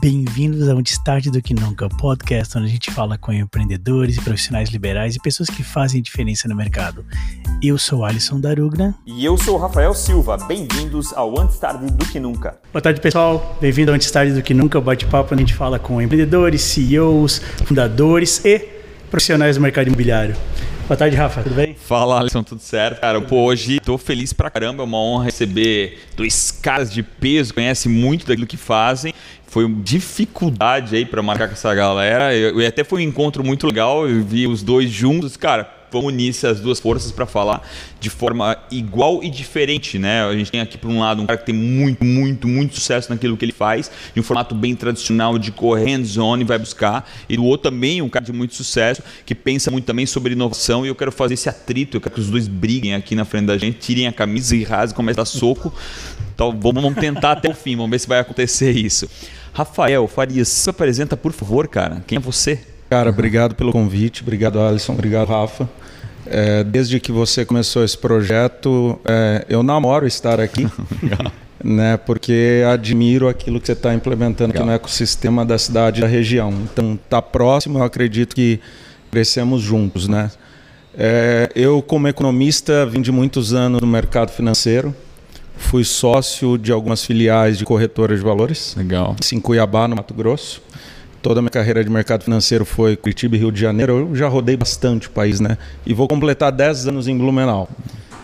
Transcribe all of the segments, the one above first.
Bem-vindos ao Destaque do Que Nunca, podcast onde a gente fala com empreendedores profissionais liberais e pessoas que fazem diferença no mercado. Eu sou Alisson Darugna. E eu sou Rafael Silva. Bem-vindos ao Antes Tarde do Que Nunca. Boa tarde, pessoal. Bem-vindo ao Antes Tarde do Que Nunca, o bate-papo onde a gente fala com empreendedores, CEOs, fundadores e profissionais do mercado imobiliário. Boa tarde, Rafa, tudo bem? Fala, Alisson, tudo certo? Cara, pô, hoje tô feliz pra caramba, é uma honra receber dois caras de peso, conhece muito daquilo que fazem. Foi uma dificuldade aí para marcar com essa galera. Eu, até foi um encontro muito legal, eu vi os dois juntos, cara vamos unir essas duas forças para falar de forma igual e diferente, né? A gente tem aqui por um lado um cara que tem muito, muito, muito sucesso naquilo que ele faz, em um formato bem tradicional de correr hands-on e vai buscar, e do outro também um cara de muito sucesso que pensa muito também sobre inovação, e eu quero fazer esse atrito, eu quero que os dois briguem aqui na frente da gente, tirem a camisa e rasguem, comecem a dar soco. Então vamos tentar até o fim, vamos ver se vai acontecer isso. Rafael Farias, se apresenta, por favor, cara. Quem é você? Cara, obrigado pelo convite, obrigado Alisson, obrigado Rafa. É, desde que você começou esse projeto, é, eu namoro estar aqui, né? Porque admiro aquilo que você está implementando aqui no ecossistema da cidade e da região. Então, tá próximo, eu acredito que crescemos juntos, né? É, eu, como economista, vim de muitos anos no mercado financeiro. Fui sócio de algumas filiais de corretoras de valores. Legal. Em Cuiabá, no Mato Grosso. Toda a minha carreira de mercado financeiro foi Curitiba e Rio de Janeiro. Eu já rodei bastante o país, né? E vou completar 10 anos em Blumenau.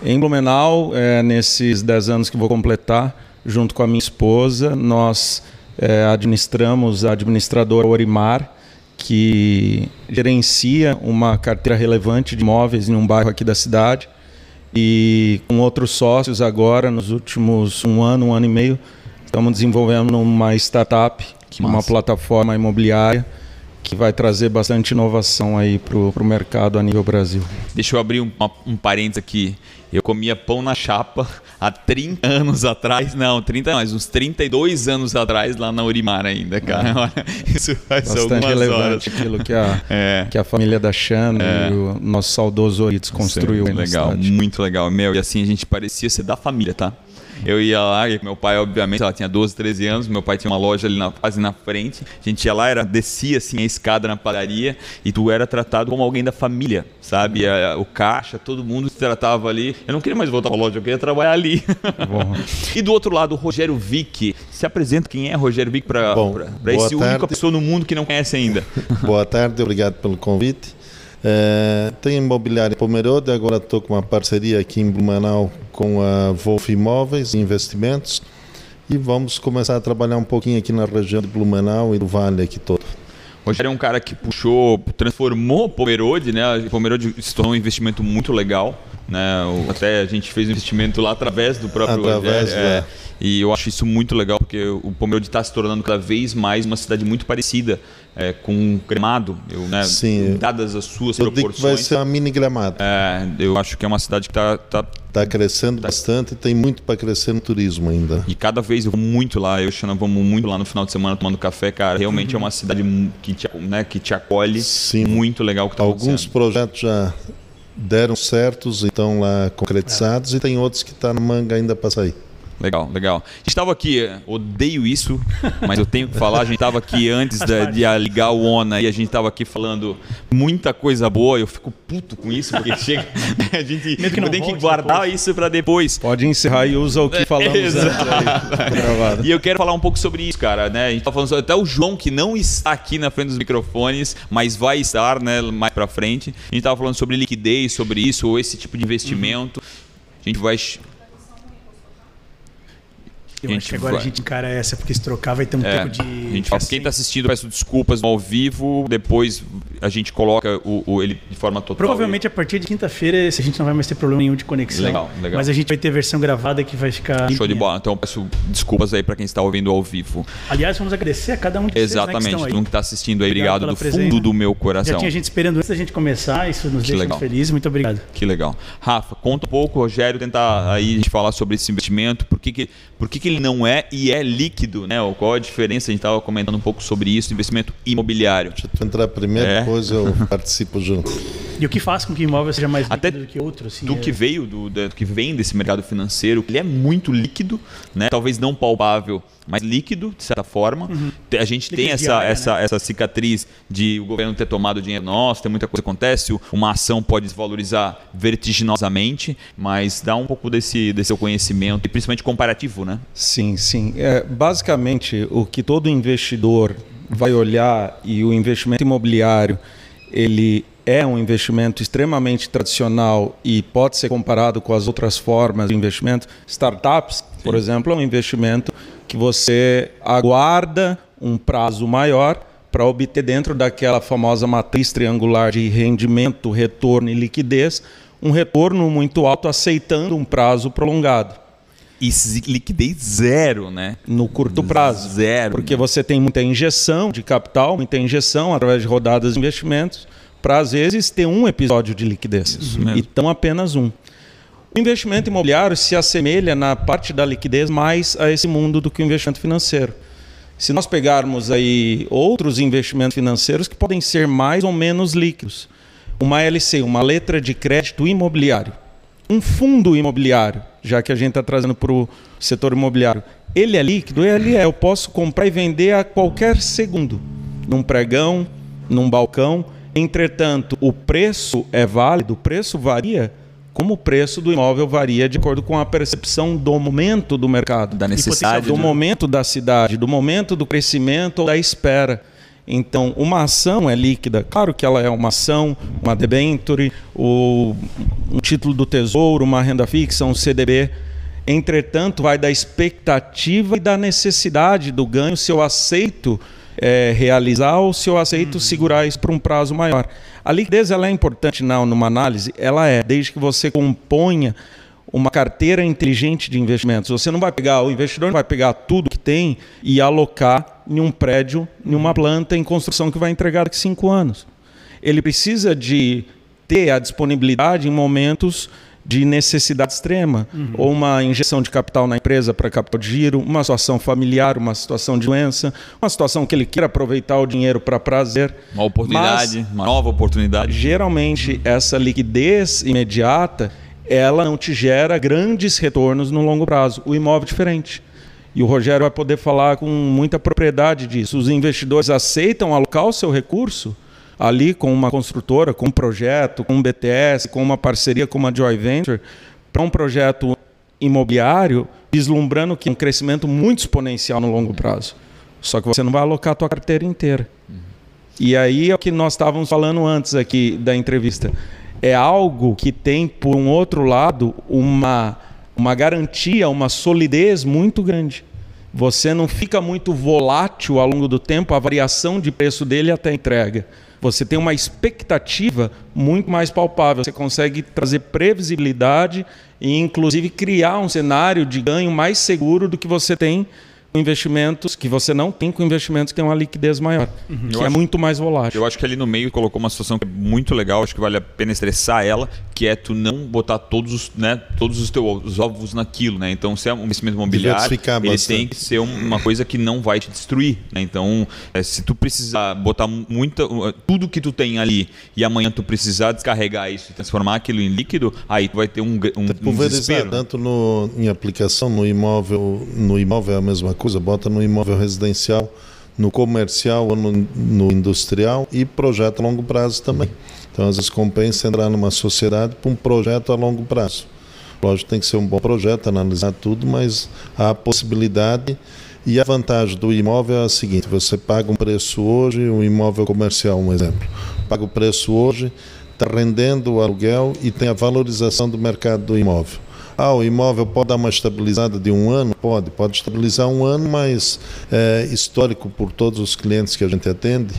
Em Blumenau, é, nesses 10 anos que vou completar, junto com a minha esposa, nós é, administramos a administradora Orimar, que gerencia uma carteira relevante de imóveis em um bairro aqui da cidade. E com outros sócios agora, nos últimos um ano, um ano e meio, estamos desenvolvendo uma startup que uma massa. plataforma imobiliária que vai trazer bastante inovação aí para o mercado a nível Brasil. Deixa eu abrir um, um parênteses aqui. Eu comia pão na chapa há 30 anos atrás, não, 30 mais uns 32 anos atrás lá na Urimar ainda, cara. É. Isso faz Bastante relevante horas. aquilo que a, é. que a família da Xana é. e o nosso saudoso Oritos construiu. Muito legal, muito legal. Meu, e assim a gente parecia ser da família, tá? Eu ia lá, e meu pai, obviamente, ela tinha 12, 13 anos, meu pai tinha uma loja ali na, quase na frente. A gente ia lá, era, descia assim a escada na padaria e tu era tratado como alguém da família, sabe? A, o caixa, todo mundo se tratava ali. Eu não queria mais voltar para a loja, eu queria trabalhar ali. e do outro lado, o Rogério Vick. Se apresenta quem é Rogério Vick para esse tarde. único pessoa no mundo que não conhece ainda. boa tarde, obrigado pelo convite. É, tenho imobiliário Pomerode, agora estou com uma parceria aqui em Blumenau com a Wolf Imóveis Investimentos e vamos começar a trabalhar um pouquinho aqui na região de Blumenau e do Vale aqui todo. Rogério é um cara que puxou, transformou Pomerode, né? Pomerode se tornou um investimento muito legal, né? Até a gente fez um investimento lá através do próprio através, Rogério. É. E eu acho isso muito legal, porque o Pomerode está se tornando cada vez mais uma cidade muito parecida é, com Gramado, eu, né, Sim, dadas as suas eu proporções. Digo que vai ser uma mini Gramado. É, eu acho que é uma cidade que está... Tá, tá crescendo tá. bastante e tem muito para crescer no turismo ainda. E cada vez eu vou muito lá, eu e Xana vamos muito lá no final de semana tomando café, cara. Realmente uhum. é uma cidade que te, né, que te acolhe. Sim. Muito legal que tá Alguns projetos já deram certos e estão lá concretizados é. e tem outros que estão tá na manga ainda para sair. Legal, legal. A gente estava aqui, odeio isso, mas eu tenho que falar. A gente estava aqui antes de, de, ligar o ONA e a gente estava aqui falando muita coisa boa. Eu fico puto com isso, porque chega. A gente que tem que guardar depois. isso para depois. Pode encerrar e usa o que falamos Exato. Aí, e eu quero falar um pouco sobre isso, cara. Né? A gente tá falando sobre, até o João, que não está aqui na frente dos microfones, mas vai estar né, mais para frente. A gente estava falando sobre liquidez, sobre isso, ou esse tipo de investimento. Uhum. A gente vai eu acho que agora vai... a gente encara essa, porque se trocar vai ter um é, tempo de. A gente fala, quem está assistindo, peço desculpas ao vivo, depois a gente coloca o, o ele de forma total. Provavelmente a partir de quinta-feira a gente não vai mais ter problema nenhum de conexão. Legal, legal. Mas a gente vai ter versão gravada que vai ficar. Show de bola. Então peço desculpas aí para quem está ouvindo ao vivo. Aliás, vamos agradecer a cada um de vocês. Exatamente, né, todo mundo que está assistindo aí, obrigado, obrigado do presença. fundo do meu coração. Já tinha gente esperando antes da gente começar, isso nos que deixa legal. muito felizes. Muito obrigado. Que legal. Rafa, conta um pouco, Rogério, tentar aí a gente falar sobre esse investimento, por que, que, por que, que ele ele não é e é líquido, né? Qual a diferença? A gente estava comentando um pouco sobre isso, investimento imobiliário. Deixa eu entrar primeiro, É. depois eu participo junto. E o que faz com que o imóvel seja mais Até líquido do que outro? Assim, do é- que veio do, do que vem desse mercado financeiro, ele é muito líquido, né? Talvez não palpável, mas líquido de certa forma. Te- A gente tem essa, essa, essa cicatriz de o governo ter tomado dinheiro nosso, tem muita coisa que acontece, uma ação pode desvalorizar vertiginosamente, mas dá um pouco desse desse seu conhecimento e principalmente comparativo, né? Sim, sim. É, basicamente, o que todo investidor vai olhar e o investimento imobiliário, ele é um investimento extremamente tradicional e pode ser comparado com as outras formas de investimento. Startups, por exemplo, é um investimento que você aguarda um prazo maior para obter dentro daquela famosa matriz triangular de rendimento, retorno e liquidez, um retorno muito alto aceitando um prazo prolongado E liquidez zero, né? no curto prazo. Zero. Porque você tem muita injeção de capital, muita injeção através de rodadas de investimentos, para às vezes ter um episódio de liquidez. mesmo. Então apenas um. O investimento imobiliário se assemelha na parte da liquidez mais a esse mundo do que o investimento financeiro. Se nós pegarmos aí outros investimentos financeiros que podem ser mais ou menos líquidos, uma LC, uma letra de crédito imobiliário, um fundo imobiliário, já que a gente está trazendo para o setor imobiliário, ele é líquido? Ele é. Eu posso comprar e vender a qualquer segundo, num pregão, num balcão. Entretanto, o preço é válido, o preço varia, como o preço do imóvel varia de acordo com a percepção do momento do mercado da necessidade do né? momento da cidade, do momento do crescimento ou da espera. Então, uma ação é líquida. Claro que ela é uma ação, uma debenture, o- um título do tesouro, uma renda fixa, um CDB. Entretanto, vai da expectativa e da necessidade do ganho, se eu aceito eh, realizar ou se eu aceito segurar isso por um prazo maior. A liquidez ela é importante não, numa análise? Ela é, desde que você componha uma carteira inteligente de investimentos. Você não vai pegar, o investidor não vai pegar tudo que tem e alocar em um prédio, em uma planta em construção que vai entregar daqui a cinco anos. Ele precisa de ter a disponibilidade em momentos de necessidade extrema, ou uma injeção de capital na empresa para capital de giro, uma situação familiar, uma situação de doença, uma situação que ele queira aproveitar o dinheiro para prazer. Uma oportunidade, uma nova oportunidade. Geralmente, essa liquidez imediata, ela não te gera grandes retornos no longo prazo. O imóvel é diferente. E o Rogério vai poder falar com muita propriedade disso. Os investidores aceitam alocar o seu recurso ali com uma construtora, com um projeto, com um BTS, com uma parceria com uma joint venture, para um projeto imobiliário, vislumbrando que um crescimento muito exponencial no longo prazo. Só que você não vai alocar a tua carteira inteira. E aí é o que nós estávamos falando antes aqui da entrevista. É algo que tem, por um outro lado, uma, uma garantia, uma solidez muito grande. Você não fica muito volátil ao longo do tempo, a variação de preço dele até a entrega. Você tem uma expectativa muito mais palpável. Você consegue trazer previsibilidade e, inclusive, criar um cenário de ganho mais seguro do que você tem investimentos que você não tem com investimentos que têm uma liquidez maior, que Uhum. Eu é acho- muito mais volátil. Eu acho que ali no meio colocou uma situação que é muito legal, acho que vale a pena estressar ela, que é tu não botar todos os, né, todos os teus ovos naquilo, né? Então, se é um investimento imobiliário, ele bastante. tem que ser um- uma coisa que não vai te destruir, né? Então, é, se tu precisar botar muita tudo que tu tem ali e amanhã tu precisar descarregar isso e transformar aquilo em líquido, aí tu vai ter um, um, um Pulverizar desespero. tanto no, em aplicação no imóvel, no imóvel é a mesma coisa, bota no imóvel residencial, no comercial ou no, no industrial e projeto a longo prazo também. Então às vezes compensa entrar numa sociedade para um projeto a longo prazo. Lógico, tem que ser um bom projeto, analisar tudo, mas há a possibilidade e a vantagem do imóvel é a seguinte: você paga um preço hoje, um imóvel comercial, um exemplo, paga o preço hoje, está rendendo o aluguel e tem a valorização do mercado do imóvel. Ah, o imóvel pode dar uma estabilizada de um ano? Pode, pode estabilizar um ano, mas é histórico por todos os clientes que a gente atende,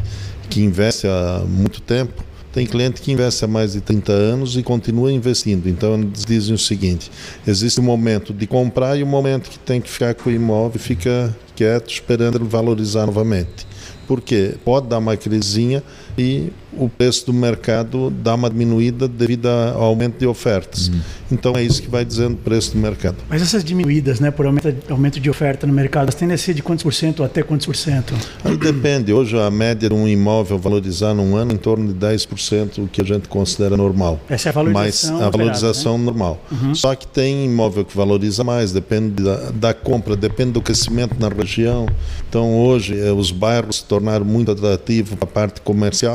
que investe há muito tempo. Tem cliente que investe há mais de 30 anos e continua investindo. Então eles dizem o seguinte: existe um momento de comprar e um momento que tem que ficar com o imóvel fica quieto esperando ele valorizar novamente. Porque pode dar uma crisinha e o preço do mercado dá uma diminuída devido ao aumento de ofertas. Uhum. Então é isso que vai dizendo o preço do mercado. Mas essas diminuídas, né, por aumento, de oferta no mercado, tendem a ser de quantos por cento até quantos por cento? Aí depende. Hoje a média de um imóvel valorizar num ano em torno de 10%, o que a gente considera normal. Essa é a valorização. Mas a valorização esperada, né? normal. Uhum. Só que tem imóvel que valoriza mais, depende da, da compra, depende do crescimento na região. Então hoje eh, os bairros se tornaram muito atrativos para a parte comercial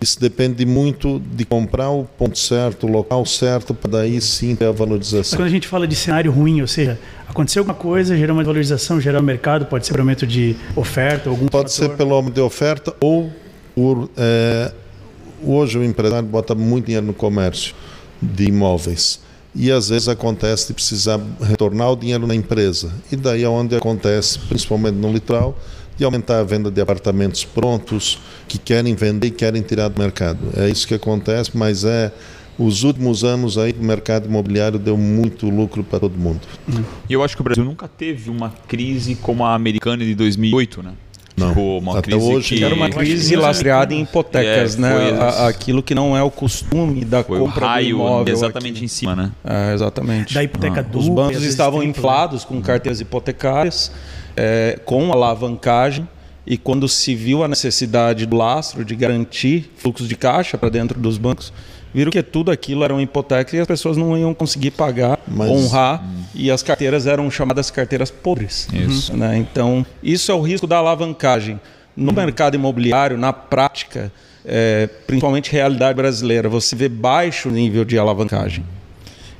isso depende muito de comprar o ponto certo, o local certo, para daí sim ter a valorização. Quando a gente fala de cenário ruim, ou seja, aconteceu alguma coisa, gerou uma valorização, gerou um mercado, pode ser por aumento de oferta, algum Pode fator. ser pelo aumento de oferta ou por. É, hoje o empresário bota muito dinheiro no comércio de imóveis. E às vezes acontece de precisar retornar o dinheiro na empresa. E daí é onde acontece, principalmente no litoral, de aumentar a venda de apartamentos prontos que querem vender e querem tirar do mercado. É isso que acontece, mas é os últimos anos aí o mercado imobiliário deu muito lucro para todo mundo. E eu acho que o Brasil nunca teve uma crise como a americana de 2008, né? Não. Tipo, uma Até crise hoje que... Era uma crise lastreada em hipotecas, É, né? A- aquilo que não é o costume da Foi o compra raio do imóvel exatamente aqui. em cima, né? É, exatamente. Da hipoteca Ah. dupla. Os bancos estavam inflados com carteiras hipotecárias, é, com alavancagem, e quando se viu a necessidade do lastro de garantir fluxos de caixa para dentro dos bancos, viram que tudo aquilo era uma hipoteca e as pessoas não iam conseguir pagar, Mas- honrar, e as carteiras eram chamadas carteiras podres. Isso. né? Então, isso é o risco da alavancagem. No mercado imobiliário, na prática, é, principalmente realidade brasileira, você vê baixo nível de alavancagem.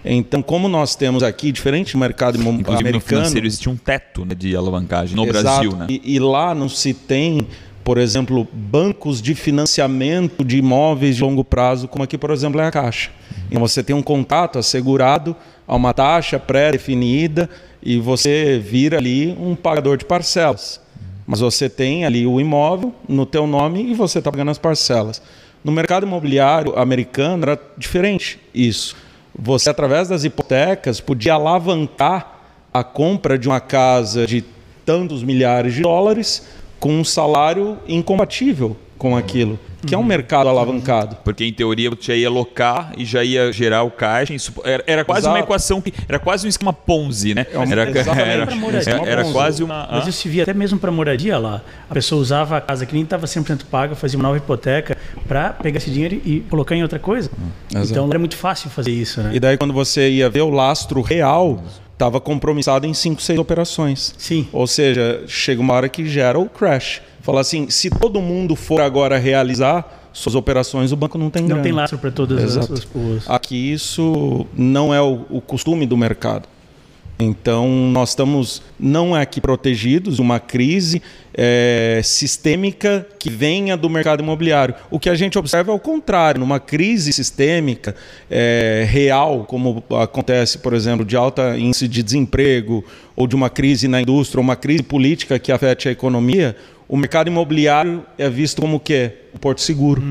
Então, como nós temos aqui, diferente do mercado Inclusive no americano, financeiro existe um teto né, de alavancagem no Exato. Brasil, né? E, e lá não se tem, por exemplo, bancos de financiamento de imóveis de longo prazo, como aqui, por exemplo, é a Caixa. Então você tem um contato assegurado a uma taxa pré-definida e você vira ali um pagador de parcelas. Mas você tem ali o imóvel no teu nome e você está pagando as parcelas. No mercado imobiliário americano era diferente isso. Você, através das hipotecas, podia alavancar a compra de uma casa de tantos milhares de dólares com um salário incompatível com aquilo, que é um mercado alavancado. Porque em teoria você já ia alocar e já ia gerar o caixa. Era, era quase uma Exato. equação que era quase um esquema Ponzi, né? É uma- Era, exatamente. era, era- era quase uma. Mas isso se via até mesmo para moradia lá. A pessoa usava a casa que nem estava 100% paga, fazia uma nova hipoteca para pegar esse dinheiro e colocar em outra coisa. Exato. Então era muito fácil fazer isso, né? E daí, quando você ia ver o lastro real, estava compromissado em 5, 6 operações. Sim. Ou seja, chega uma hora que gera o crash. Fala assim, se todo mundo for agora realizar suas operações, o banco não tem Não grana. tem lastro para todas as, Exato. as, os- Aqui isso não é o, o costume do mercado. Então nós estamos não é aqui protegidos de uma crise é, sistêmica que venha do mercado imobiliário. O que a gente observa é o contrário, numa crise sistêmica é, real, como acontece, por exemplo, de alta índice de desemprego ou de uma crise na indústria, ou uma crise política que afete a economia, o mercado imobiliário é visto como o quê? O porto seguro.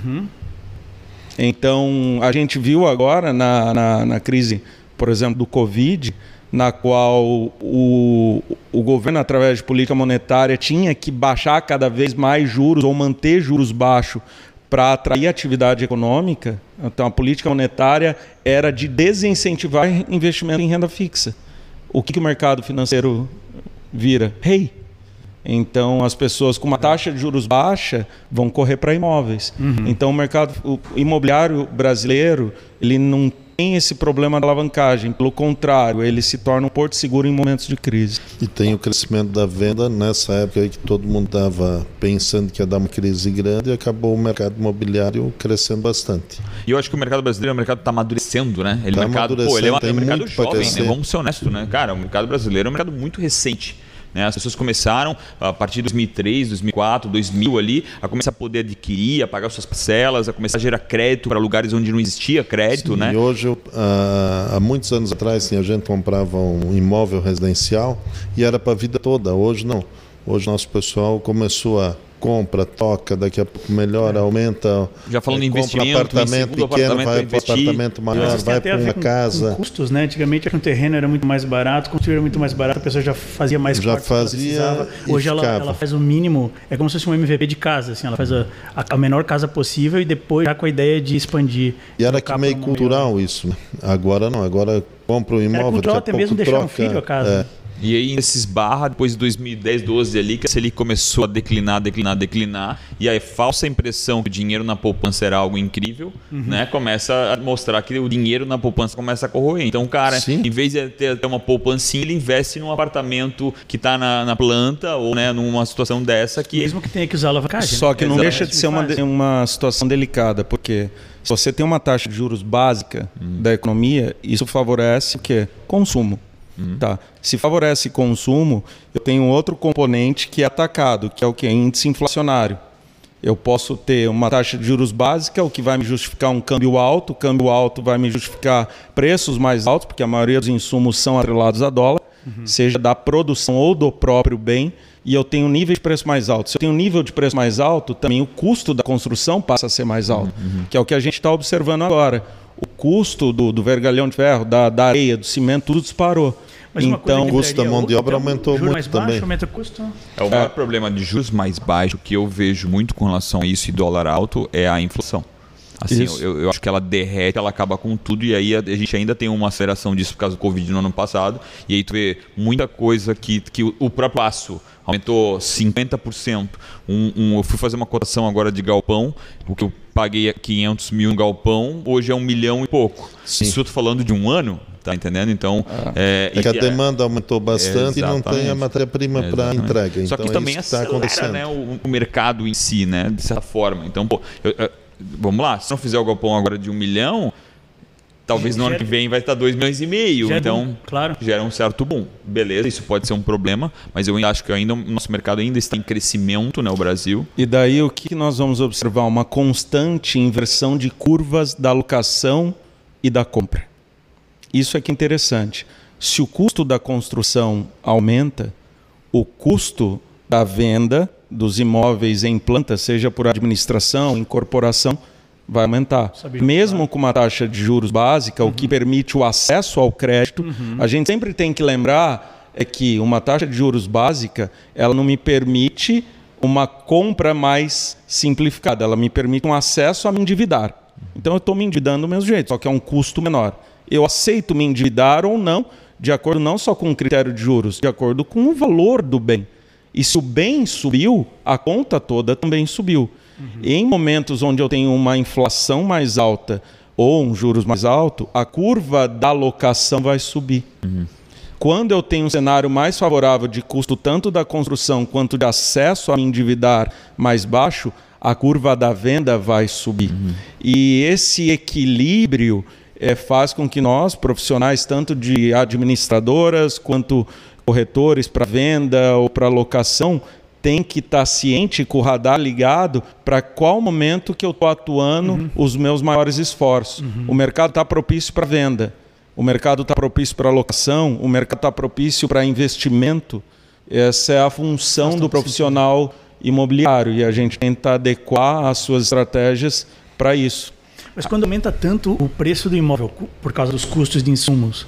Então, a gente viu agora na, na, na crise, por exemplo, do Covid, na qual o, o governo, através de política monetária, tinha que baixar cada vez mais juros ou manter juros baixos para atrair atividade econômica. Então, a política monetária era de desincentivar investimento em renda fixa. O que, que o mercado financeiro vira? Rei. Então, as pessoas com uma taxa de juros baixa vão correr para imóveis. Então, o mercado o imobiliário brasileiro ele não tem esse problema da alavancagem. Pelo contrário, ele se torna um porto seguro em momentos de crise. E tem o crescimento da venda nessa época aí que todo mundo estava pensando que ia dar uma crise grande e acabou o mercado imobiliário crescendo bastante. E eu acho que o mercado brasileiro, o mercado está amadurecendo, né? Ele, Tá é um mercado, pô, ele é, é um mercado jovem, né? Vamos ser honestos, né? Cara, o mercado brasileiro é um mercado muito recente. Né? As pessoas começaram, a partir de 2003, 2004, 2000 ali, a começar a poder adquirir, a pagar suas parcelas, a começar a gerar crédito para lugares onde não existia crédito, né? E hoje, ah, há muitos anos atrás, assim, a gente comprava um imóvel residencial e era para a vida toda. Hoje não. Hoje nosso pessoal começou a compra, toca, daqui a pouco melhora, aumenta. Já falando em compra investimento, apartamento em pequeno, apartamento vai para apartamento maior, vai para uma com, casa. com custos, né? Antigamente um terreno era muito mais barato, construir era muito mais barato, a pessoa já fazia mais Já fazia Hoje ela, ela faz o mínimo, é como se fosse um MVP de casa, assim, ela faz a, a- menor casa possível e depois já com a ideia de expandir. E era que meio uma maior. cultural isso, né? Agora não, agora compra o Era imóvel, cultural daqui até mesmo pouco deixar um troca. filho a casa. é. E aí, esses barra, depois de 2010, 12 ali, que a Selic começou a declinar, declinar, declinar, e aí falsa impressão que o dinheiro na poupança era algo incrível, Uhum. né? Começa a mostrar que o dinheiro na poupança começa a corroer. Então, cara, Sim. em vez de ter, ter uma poupancinha, ele investe num apartamento que está na, na planta ou né, numa situação dessa que Mesmo que tenha que usar alavancagem. Só né? que não deixa de ser uma, uma situação delicada, porque se você tem uma taxa de juros básica da economia, isso favorece o quê? Consumo. Tá. Se favorece consumo, eu tenho outro componente que é atacado, que é o que? Índice inflacionário. Eu posso ter uma taxa de juros básica, o que vai me justificar um câmbio alto, o câmbio alto vai me justificar preços mais altos, porque a maioria dos insumos são atrelados a dólar, seja da produção ou do próprio bem, e eu tenho um nível de preço mais alto. Se eu tenho um nível de preço mais alto, também o custo da construção passa a ser mais alto, que é o que a gente está observando agora. O custo do, do vergalhão de ferro, da, da areia, do cimento, tudo disparou. Mas então, o custo da mão de obra aumentou muito mais também. Baixo, aumenta o custo. É o maior problema de juros mais baixo que eu vejo muito com relação a isso e dólar alto é a inflação. Assim, eu, eu acho que ela derrete, ela acaba com tudo e aí a, a gente ainda tem uma aceleração disso por causa do Covid no ano passado e aí tu vê muita coisa que, que o, o próprio aço aumentou 50%. Um, um, eu fui fazer uma cotação agora de galpão, o que eu paguei 500 mil no galpão, hoje é um milhão e pouco. Sim. Isso eu tô falando de um ano, tá entendendo? Então, é, É que a e- demanda aumentou bastante e não tem a matéria-prima para entrega. Só então que é também isso que está acelera acontecendo. né, o, o mercado em si, né? De certa forma. Então, pô, eu- eu- vamos lá, se não fizer o galpão agora de um milhão, talvez no ano Gera- que vem vai estar dois milhões e meio. Já é então, claro. gera um certo boom. Beleza, isso pode ser um problema, mas eu acho que ainda o nosso mercado ainda está em crescimento, né? O Brasil. E daí o que nós vamos observar? Uma constante inversão de curvas da alocação e da compra. Isso é que é interessante. Se o custo da construção aumenta, o custo da venda dos imóveis em planta, seja por administração, incorporação, vai aumentar. Sabia, Mesmo com uma taxa de juros básica, o que permite o acesso ao crédito, a gente sempre tem que lembrar é que uma taxa de juros básica, ela não me permite uma compra mais simplificada, ela me permite um acesso a me endividar. Então eu estou me endividando do mesmo jeito, só que é um custo menor. Eu aceito me endividar ou não, de acordo não só com o critério de juros, de acordo com o valor do bem. E se o bem subiu, a conta toda também subiu. Em momentos onde eu tenho uma inflação mais alta ou um juros mais alto, a curva da alocação vai subir. Quando eu tenho um cenário mais favorável de custo tanto da construção quanto de acesso a endividar mais baixo, a curva da venda vai subir. E esse equilíbrio eh, faz com que nós, profissionais tanto de administradoras quanto corretores para venda ou para locação, tem que estar ciente com o radar ligado para qual momento que eu estou atuando os meus maiores esforços. O mercado está propício para venda, o mercado está propício para locação, o mercado está propício para investimento. Essa é a função do profissional imobiliário e a gente tenta adequar as suas estratégias para isso. Mas quando aumenta tanto o preço do imóvel por causa dos custos de insumos,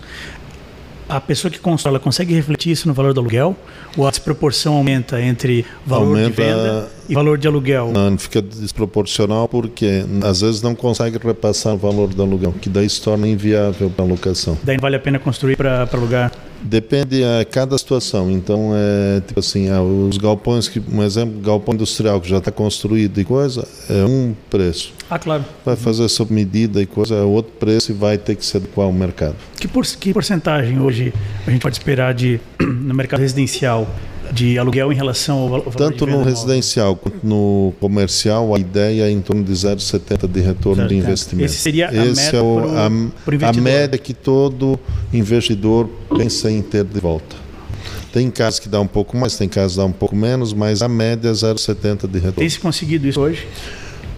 a pessoa que constrói, ela consegue refletir isso no valor do aluguel? Ou a desproporção aumenta entre valor de Aumenta- venda e valor de aluguel? Não, fica desproporcional porque às vezes não consegue repassar o valor do aluguel, que daí se torna inviável para a locação. Daí vale a pena construir para alugar? Depende a cada situação. Então, é tipo assim, ah, os galpões, que, um exemplo, galpão industrial que já está construído e coisa, é um preço. Ah, claro. Vai fazer sob medida e coisa, é outro preço e vai ter que se adequar ao mercado. Que, por, que porcentagem hoje a gente pode esperar de, no mercado residencial de aluguel em relação ao, val- ao valor Tanto no residencial quanto no comercial, a ideia é em torno de 0,70 de retorno de 0,70. investimento. Esse seria a Esse meta é o- pro- a, pro a média que todo investidor pensa em ter de volta. Tem casos que dá um pouco mais, tem casos que dá um pouco menos, mas a média é 0,70 de retorno. Tem se conseguido isso hoje?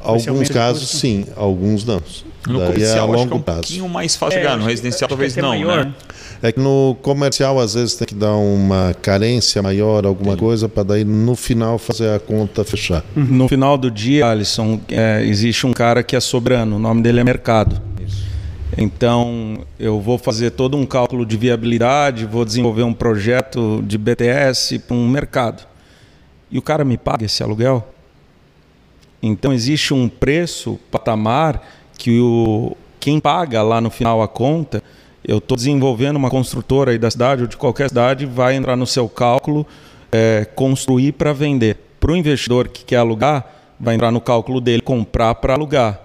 Alguns casos sim, alguns não. No Daí comercial é a acho que é longo um prazo. pouquinho mais fácil chegar, no residencial talvez não, maior, né? É que no comercial às vezes tem que dar uma carência maior, alguma coisa, para daí no final fazer a conta fechar. No final do dia, Alisson, é, existe um cara que é soberano, o nome dele é mercado. Então, eu vou fazer todo um cálculo de viabilidade, vou desenvolver um projeto de BTS para um mercado. E o cara me paga esse aluguel? Então, existe um preço, patamar, que o, quem paga lá no final a conta, eu estou desenvolvendo uma construtora aí da cidade ou de qualquer cidade, vai entrar no seu cálculo, é, construir para vender. Para o investidor que quer alugar, vai entrar no cálculo dele comprar para alugar.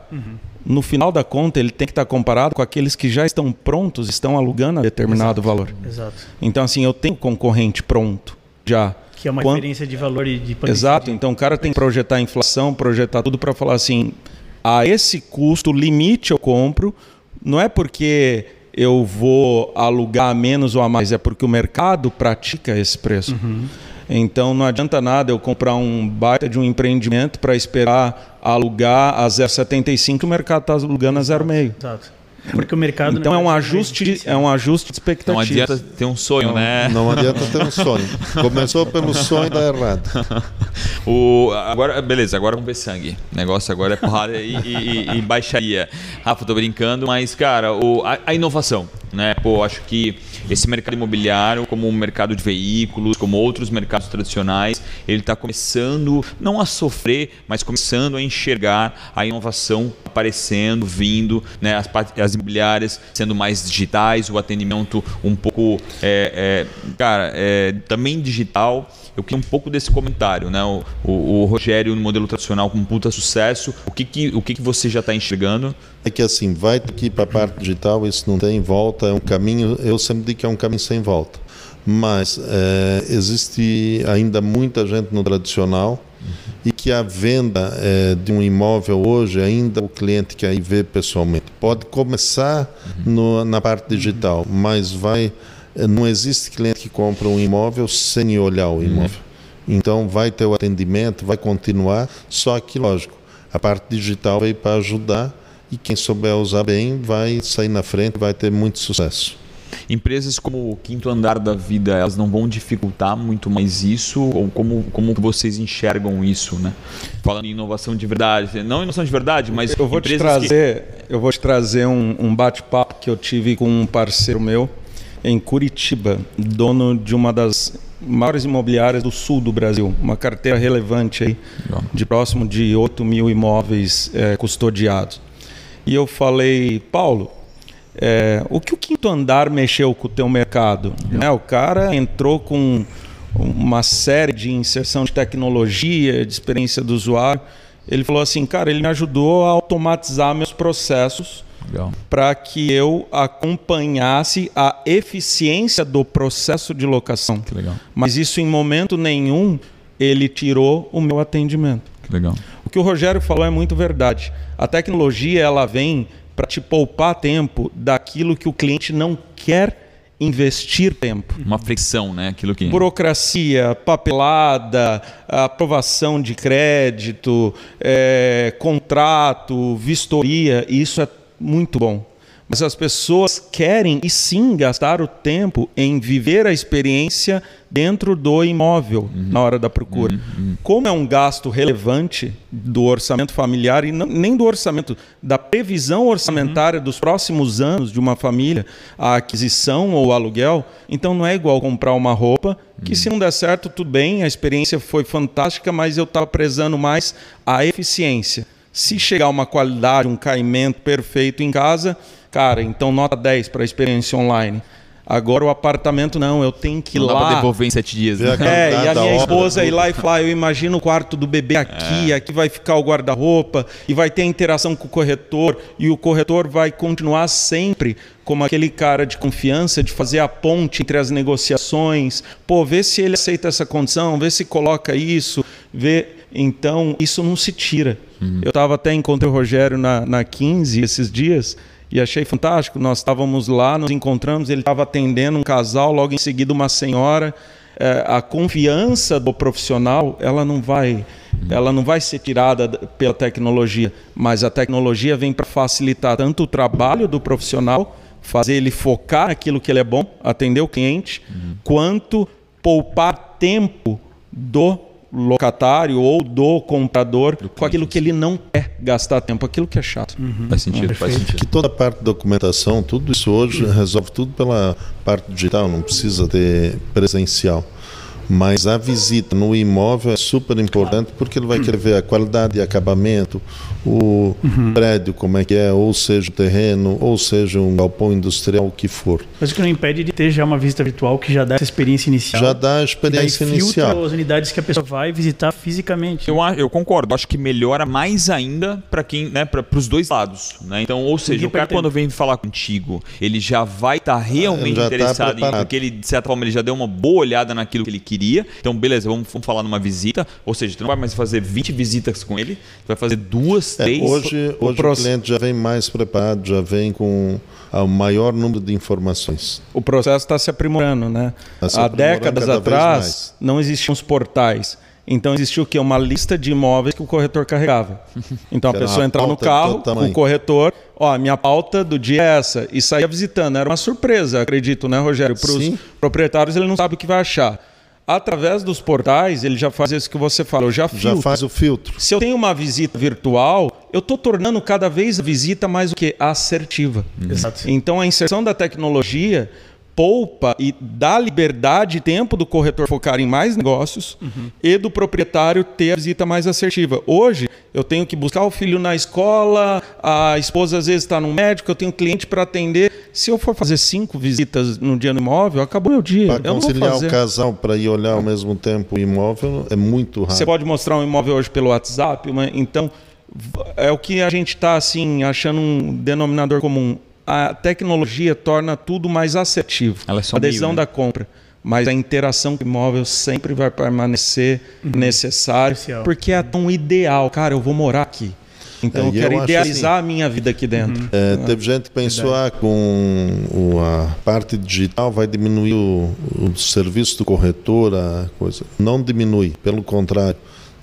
No final da conta, ele tem que estar comparado com aqueles que já estão prontos, estão alugando a determinado valor. Exato. Então, assim, eu tenho concorrente pronto já. Que é uma Quando- referência de valor e de Exato. de- Então, o cara tem que projetar a inflação, projetar tudo para falar assim: a esse custo limite eu compro. Não é porque eu vou alugar a menos ou a mais, é porque o mercado pratica esse preço. Então não adianta nada eu comprar um baita de um empreendimento para esperar alugar a 0,75 e o mercado está alugando a 0,5. Exato. Porque o mercado. Então é um verdade, ajuste, difícil. é um ajuste de Não expectativa. adianta ter um sonho, né? Não adianta ter um sonho. Começou pelo sonho e dá errado. O, agora, beleza, agora vamos ver sangue. O negócio agora é porrada e, e- e- e baixaria. Rafa, tô brincando, mas, cara, o, a, a inovação, né? Pô, acho que esse mercado imobiliário, como o mercado de veículos, como outros mercados tradicionais, ele está começando, não a sofrer, mas começando a enxergar a inovação aparecendo, vindo, né? As, as imobiliárias sendo mais digitais, o atendimento um pouco, é, é, cara, é, também digital. Eu queria um pouco desse comentário, né? O, o- o Rogério no modelo tradicional com um puta sucesso. O que que, o que, que você já está enxergando? É que assim, vai que ir para a parte digital, isso não tem volta, é um caminho, eu sempre digo que é um caminho sem volta. Mas eh, existe ainda muita gente no tradicional e que a venda eh, de um imóvel hoje, ainda o cliente quer ir ver pessoalmente. Pode começar no- na parte digital, mas vai não existe cliente que compra um imóvel sem olhar o imóvel. Então vai ter o atendimento, vai continuar, só que lógico, a parte digital veio para ajudar e quem souber usar bem vai sair na frente, vai ter muito sucesso. Empresas como o quinto andar da vida, elas não vão dificultar muito mais isso? Ou como, como vocês enxergam isso, né? Falando em inovação de verdade. Não inovação de verdade, mas Eu vou te empresas que- trazer, eu vou te trazer um, um bate-papo que eu tive com um parceiro meu em Curitiba, dono de uma das maiores imobiliárias do sul do Brasil, uma carteira relevante aí, de próximo de 8 mil imóveis eh, custodiados. E eu falei, Paulo, é, o que o quinto andar mexeu com o teu mercado? Né? O cara entrou com uma série de inserção de tecnologia, de experiência do usuário. Ele falou assim, cara, ele me ajudou a automatizar meus processos. Para que eu acompanhasse a eficiência do processo de locação. Que legal. Mas isso em momento nenhum ele tirou o meu atendimento. Que legal. O que o Rogério falou é muito verdade. A tecnologia ela vem para te poupar tempo daquilo que o cliente não quer investir tempo. Uma fricção, né? Aquilo que. Burocracia, papelada, aprovação de crédito, é, contrato, vistoria, isso é muito bom. Mas as pessoas querem e sim gastar o tempo em viver a experiência dentro do imóvel na hora da procura. Como é um gasto relevante do orçamento familiar e não- nem do orçamento, da previsão orçamentária dos próximos anos de uma família, a aquisição ou aluguel, então não é igual comprar uma roupa que se não der certo, tudo bem, a experiência foi fantástica, mas eu estava prezando mais a eficiência. Se chegar uma qualidade, um caimento perfeito em casa, cara, então nota 10 para a experiência online. Agora o apartamento não, eu tenho que ir não dá pra lá. devolver em sete dias. Né? É, e a minha obra, esposa ir lá e falar, eu imagino o quarto do bebê aqui, aqui vai ficar o guarda-roupa, e vai ter interação com o corretor, e o corretor vai continuar sempre como aquele cara de confiança, de fazer a ponte entre as negociações, pô, vê se ele aceita essa condição, vê se coloca isso, vê... Então, isso não se tira. Eu estava até, encontrei o Rogério na, na 15 esses dias, e achei fantástico. Nós estávamos lá, nos encontramos, ele estava atendendo um casal, logo em seguida uma senhora. É, a confiança do profissional, ela não vai ela não vai ser tirada pela tecnologia, mas a tecnologia vem para facilitar tanto o trabalho do profissional, fazer ele focar naquilo que ele é bom, atender o cliente, uhum. quanto poupar tempo do locatário ou do comprador do com aquilo que ele não quer gastar tempo, aquilo que é chato. Uhum. Faz sentido, faz sentido. Que toda a parte de documentação, tudo isso hoje resolve tudo pela parte digital, não precisa ter presencial. Mas a visita no imóvel é super importante porque ele vai querer ver a qualidade de acabamento, o uhum. prédio como é que é, ou seja o terreno, ou seja um galpão industrial, o que for. Mas o que não impede de ter já uma visita virtual que já dá essa experiência inicial. Já dá a experiência inicial. as unidades que a pessoa vai visitar fisicamente. Eu, eu concordo, acho que melhora mais ainda para quem, né, para os dois lados. Né? Então, ou seja, o cara quando vem falar contigo, ele já vai estar tá realmente já tá interessado tá em, porque ele, de certa forma, ele já deu uma boa olhada naquilo que ele queria. Então, beleza, vamos, vamos falar numa visita, ou seja, tu não vai mais fazer 20 visitas com ele, tu vai fazer duas é, hoje o, hoje o, o cliente já vem mais preparado, já vem com o maior número de informações. O processo está se aprimorando, né? Tá se Há décadas atrás não existiam os portais. Então existia o quê? Uma lista de imóveis que o corretor carregava. Então a pessoa entrava no carro, o corretor, ó, minha pauta do dia é essa, e saía visitando. Era uma surpresa, acredito, né, Rogério? Para os proprietários, ele não sabe o que vai achar. Através dos portais, ele já faz isso que você falou, já filtra. Já faz o filtro. Se eu tenho uma visita virtual, eu estou tornando cada vez a visita mais o que? Assertiva. Exato. Então a inserção da tecnologia poupa e dá liberdade e tempo do corretor focar em mais negócios uhum. e do proprietário ter a visita mais assertiva. Hoje, eu tenho que buscar o filho na escola, a esposa às vezes está no médico, eu tenho cliente para atender. Se eu for fazer cinco visitas no dia no imóvel, acabou meu dia. Para conciliar o casal para ir olhar ao mesmo tempo o imóvel é muito raro. Você pode mostrar um imóvel hoje pelo WhatsApp, então é o que a gente está assim achando um denominador comum a tecnologia torna tudo mais assertivo. Ela é só a adesão meio, né? da compra. Mas a interação com o imóvel sempre vai permanecer uhum. necessária, porque é tão ideal. Cara, eu vou morar aqui. Então é, eu quero eu idealizar assim, a minha vida aqui dentro. Uhum. É, teve gente que pensou ah, com a parte digital vai diminuir o, o serviço do corretor, a coisa. Não diminui, pelo contrário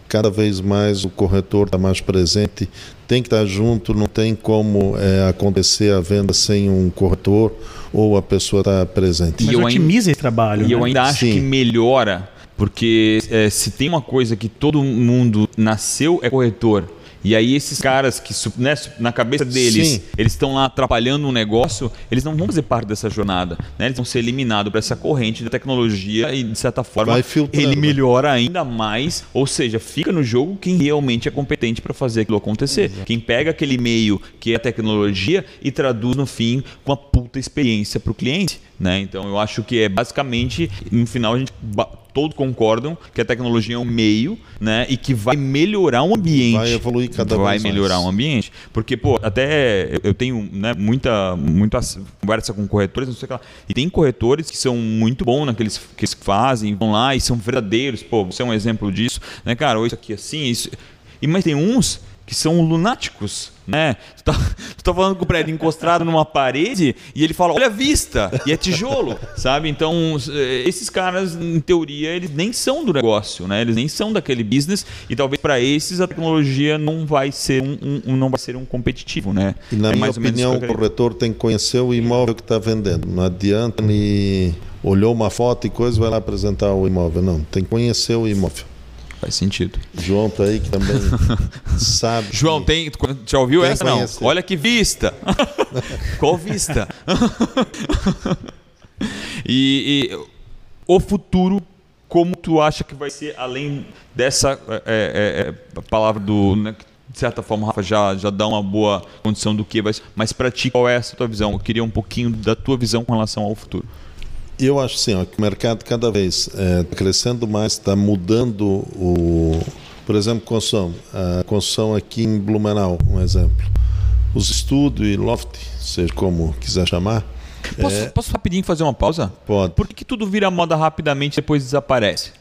cada vez mais o corretor está mais presente, tem que estar junto, não tem como é, acontecer a venda sem um corretor ou a pessoa estar tá presente. Mas e otimiza esse trabalho. E né? eu ainda acho Sim. que melhora, porque é, se tem uma coisa que todo mundo nasceu é corretor e aí esses caras que né, na cabeça deles Sim. eles estão lá atrapalhando um negócio, eles não vão fazer parte dessa jornada, né? Eles vão ser eliminados para essa corrente da tecnologia e de certa forma ele melhora ainda mais, ou seja, fica no jogo quem realmente é competente para fazer aquilo acontecer. Exato. Quem pega aquele meio que é a tecnologia e traduz no fim com a puta experiência para o cliente, né? Então eu acho que é basicamente no final a gente todos concordam que a tecnologia é um meio, né, e que vai melhorar o ambiente. Vai evoluir cada vai vez Vai melhorar o ambiente, porque pô, até eu tenho, né, muita muita conversa com corretores, não sei o que lá. E tem corretores que são muito bons naqueles que eles fazem, vão lá e são verdadeiros. Pô, você é um exemplo disso, né, cara? Ou isso aqui assim, isso. E mas tem uns que são lunáticos, né? Tu tá, tu tá falando com o prédio encostado numa parede e ele fala, olha a vista, e é tijolo, sabe? Então, eh, esses caras, em teoria, eles nem são do negócio, né? Eles nem são daquele business e talvez para esses a tecnologia não vai ser um, um, não vai ser um competitivo, né? E na é minha opinião, o corretor tem que conhecer o imóvel que está vendendo. Não adianta ele olhou uma foto e coisa vai lá apresentar o imóvel. Não, tem que conhecer o imóvel. Faz sentido. João tá aí que também sabe. João, tem, já ouviu essa? Não. Olha que vista. Qual vista? e, e, o futuro, como tu acha que vai ser além dessa é, é, é, palavra do. Né, de certa forma, Rafa, já, já dá uma boa condição do que vai ser. Mas para ti, qual é essa tua visão? Eu queria um pouquinho da tua visão com relação ao futuro. Eu acho sim, ó, que o mercado cada vez está é, crescendo mais, está mudando o. Por exemplo, construção. A construção aqui em Blumenau, um exemplo. Os estúdios e loft, seja como quiser chamar. Posso, é... posso rapidinho fazer uma pausa? Pode. Por que, que tudo vira moda rapidamente e depois desaparece?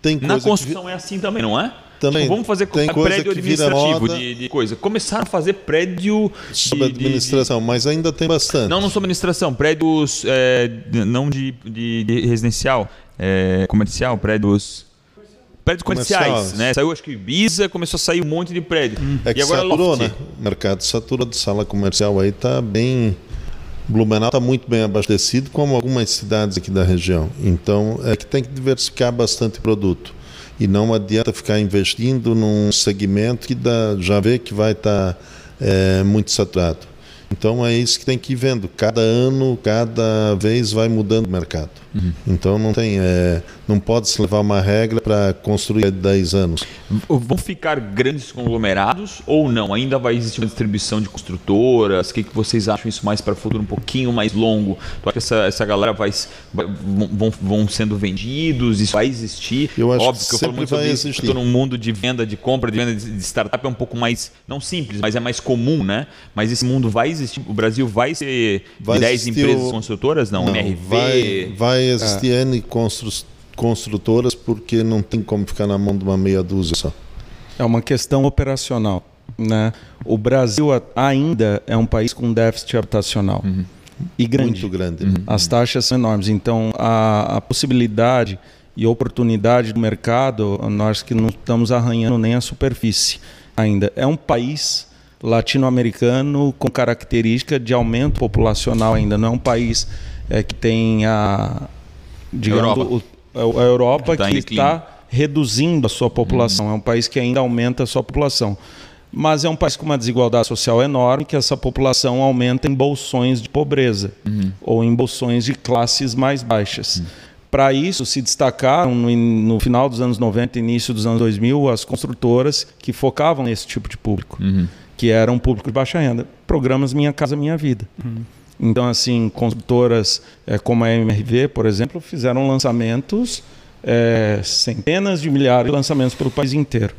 Tem Na construção que... é assim também, não é? Também. Tipo, vamos fazer tem prédio administrativo de, de, coisa. Começaram a fazer prédio. Sobre de, administração, de, mas ainda tem bastante. Não, não sobre administração. Prédios é, não de, de, residencial, é, comercial, prédios prédios comerciais, né? Saiu acho que Ibiza, começou a sair um monte de prédio. Hum. É e agora saturou, Loft. né? O mercado saturou de sala comercial aí tá bem Blumenau está muito bem abastecido, como algumas cidades aqui da região. Então, é que tem que diversificar bastante produto. E não adianta ficar investindo num segmento que dá, já vê que vai estar tá, é, muito saturado. Então é isso que tem que ir vendo. Cada ano, cada vez vai mudando o mercado. Uhum. Então não tem, é, não pode se levar uma regra para construir 10 anos. Vão ficar grandes conglomerados ou não? Ainda vai existir uma distribuição de construtoras? O que, que vocês acham isso mais para o futuro um pouquinho mais longo? Tu acha que essa, essa galera vai, vai vão, vão sendo vendidos? Isso vai existir? Eu acho Óbvio que, que eu falo muito sobre isso. Estou num mundo de venda, de compra, de venda de startup é um pouco mais, não simples, mas é mais comum, né? Mas esse mundo vai existir. O Brasil vai ser vai 10 empresas o... construtoras? Não, não MRV. Vai, vai existir é. N construtoras porque não tem como ficar na mão de uma meia dúzia só. É uma questão operacional. Né? O Brasil ainda é um país com déficit habitacional. Uhum. E grande. Muito grande. Uhum. As taxas são enormes. Então, a, a possibilidade e oportunidade do mercado, nós que não estamos arranhando nem a superfície ainda. É um país latino-americano com característica de aumento populacional ainda. Não é um país é, que tem a, digamos, Europa. O, a Europa tá que está reduzindo a sua população. Uhum. É um país que ainda aumenta a sua população. Mas é um país com uma desigualdade social enorme, que essa população aumenta em bolsões de pobreza uhum. ou em bolsões de classes mais baixas. Uhum. Para isso, se destacaram no, no, final dos anos 90 início dos anos 2000 as construtoras que focavam nesse tipo de público, uhum. que era um público de baixa renda. Programas Minha Casa Minha Vida. Então, assim, construtoras é, como a MRV, por exemplo, fizeram lançamentos, é, centenas de milhares de lançamentos pelo país inteiro.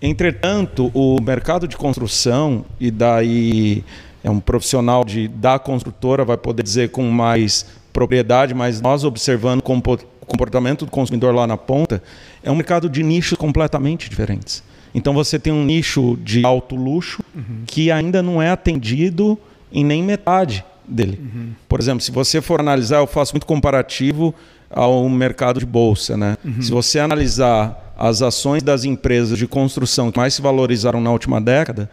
Entretanto, o mercado de construção, e daí é um profissional de, da construtora, vai poder dizer com mais propriedade, mas nós observando o comportamento do consumidor lá na ponta, é um mercado de nichos completamente diferentes. Então você tem um nicho de alto luxo uhum. que ainda não é atendido em nem metade dele. Uhum. Por exemplo, se você for analisar, eu faço muito comparativo ao mercado de bolsa. Né? Uhum. Se você analisar as ações das empresas de construção que mais se valorizaram na última década,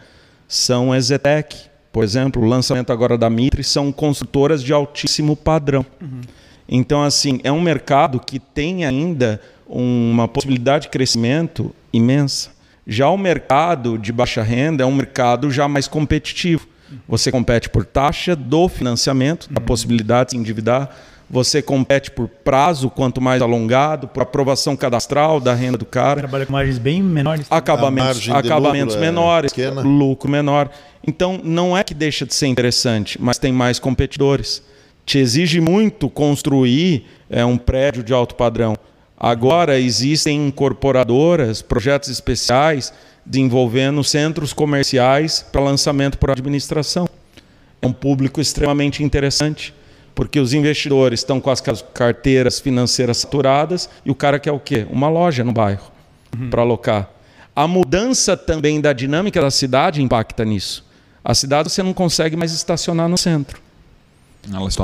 são Ezetec, por exemplo, o lançamento agora da Mitre, são construtoras de altíssimo padrão. Uhum. Então, assim, é um mercado que tem ainda uma possibilidade de crescimento imensa. Já o mercado de baixa renda é um mercado já mais competitivo. Você compete por taxa do financiamento, da possibilidade de se endividar. Você compete por prazo, quanto mais alongado, por aprovação cadastral da renda do cara. Trabalha com margens bem menores. Acabamentos, acabamentos lucro é menores, é lucro menor. Então, não é que deixa de ser interessante, mas tem mais competidores. Te exige muito construir é, um prédio de alto padrão. Agora existem incorporadoras, projetos especiais desenvolvendo centros comerciais para lançamento por administração. É um público extremamente interessante, porque os investidores estão com as carteiras financeiras saturadas e o cara quer o quê? Uma loja no bairro uhum. para alocar. A mudança também da dinâmica da cidade impacta nisso. A cidade você não consegue mais estacionar no centro.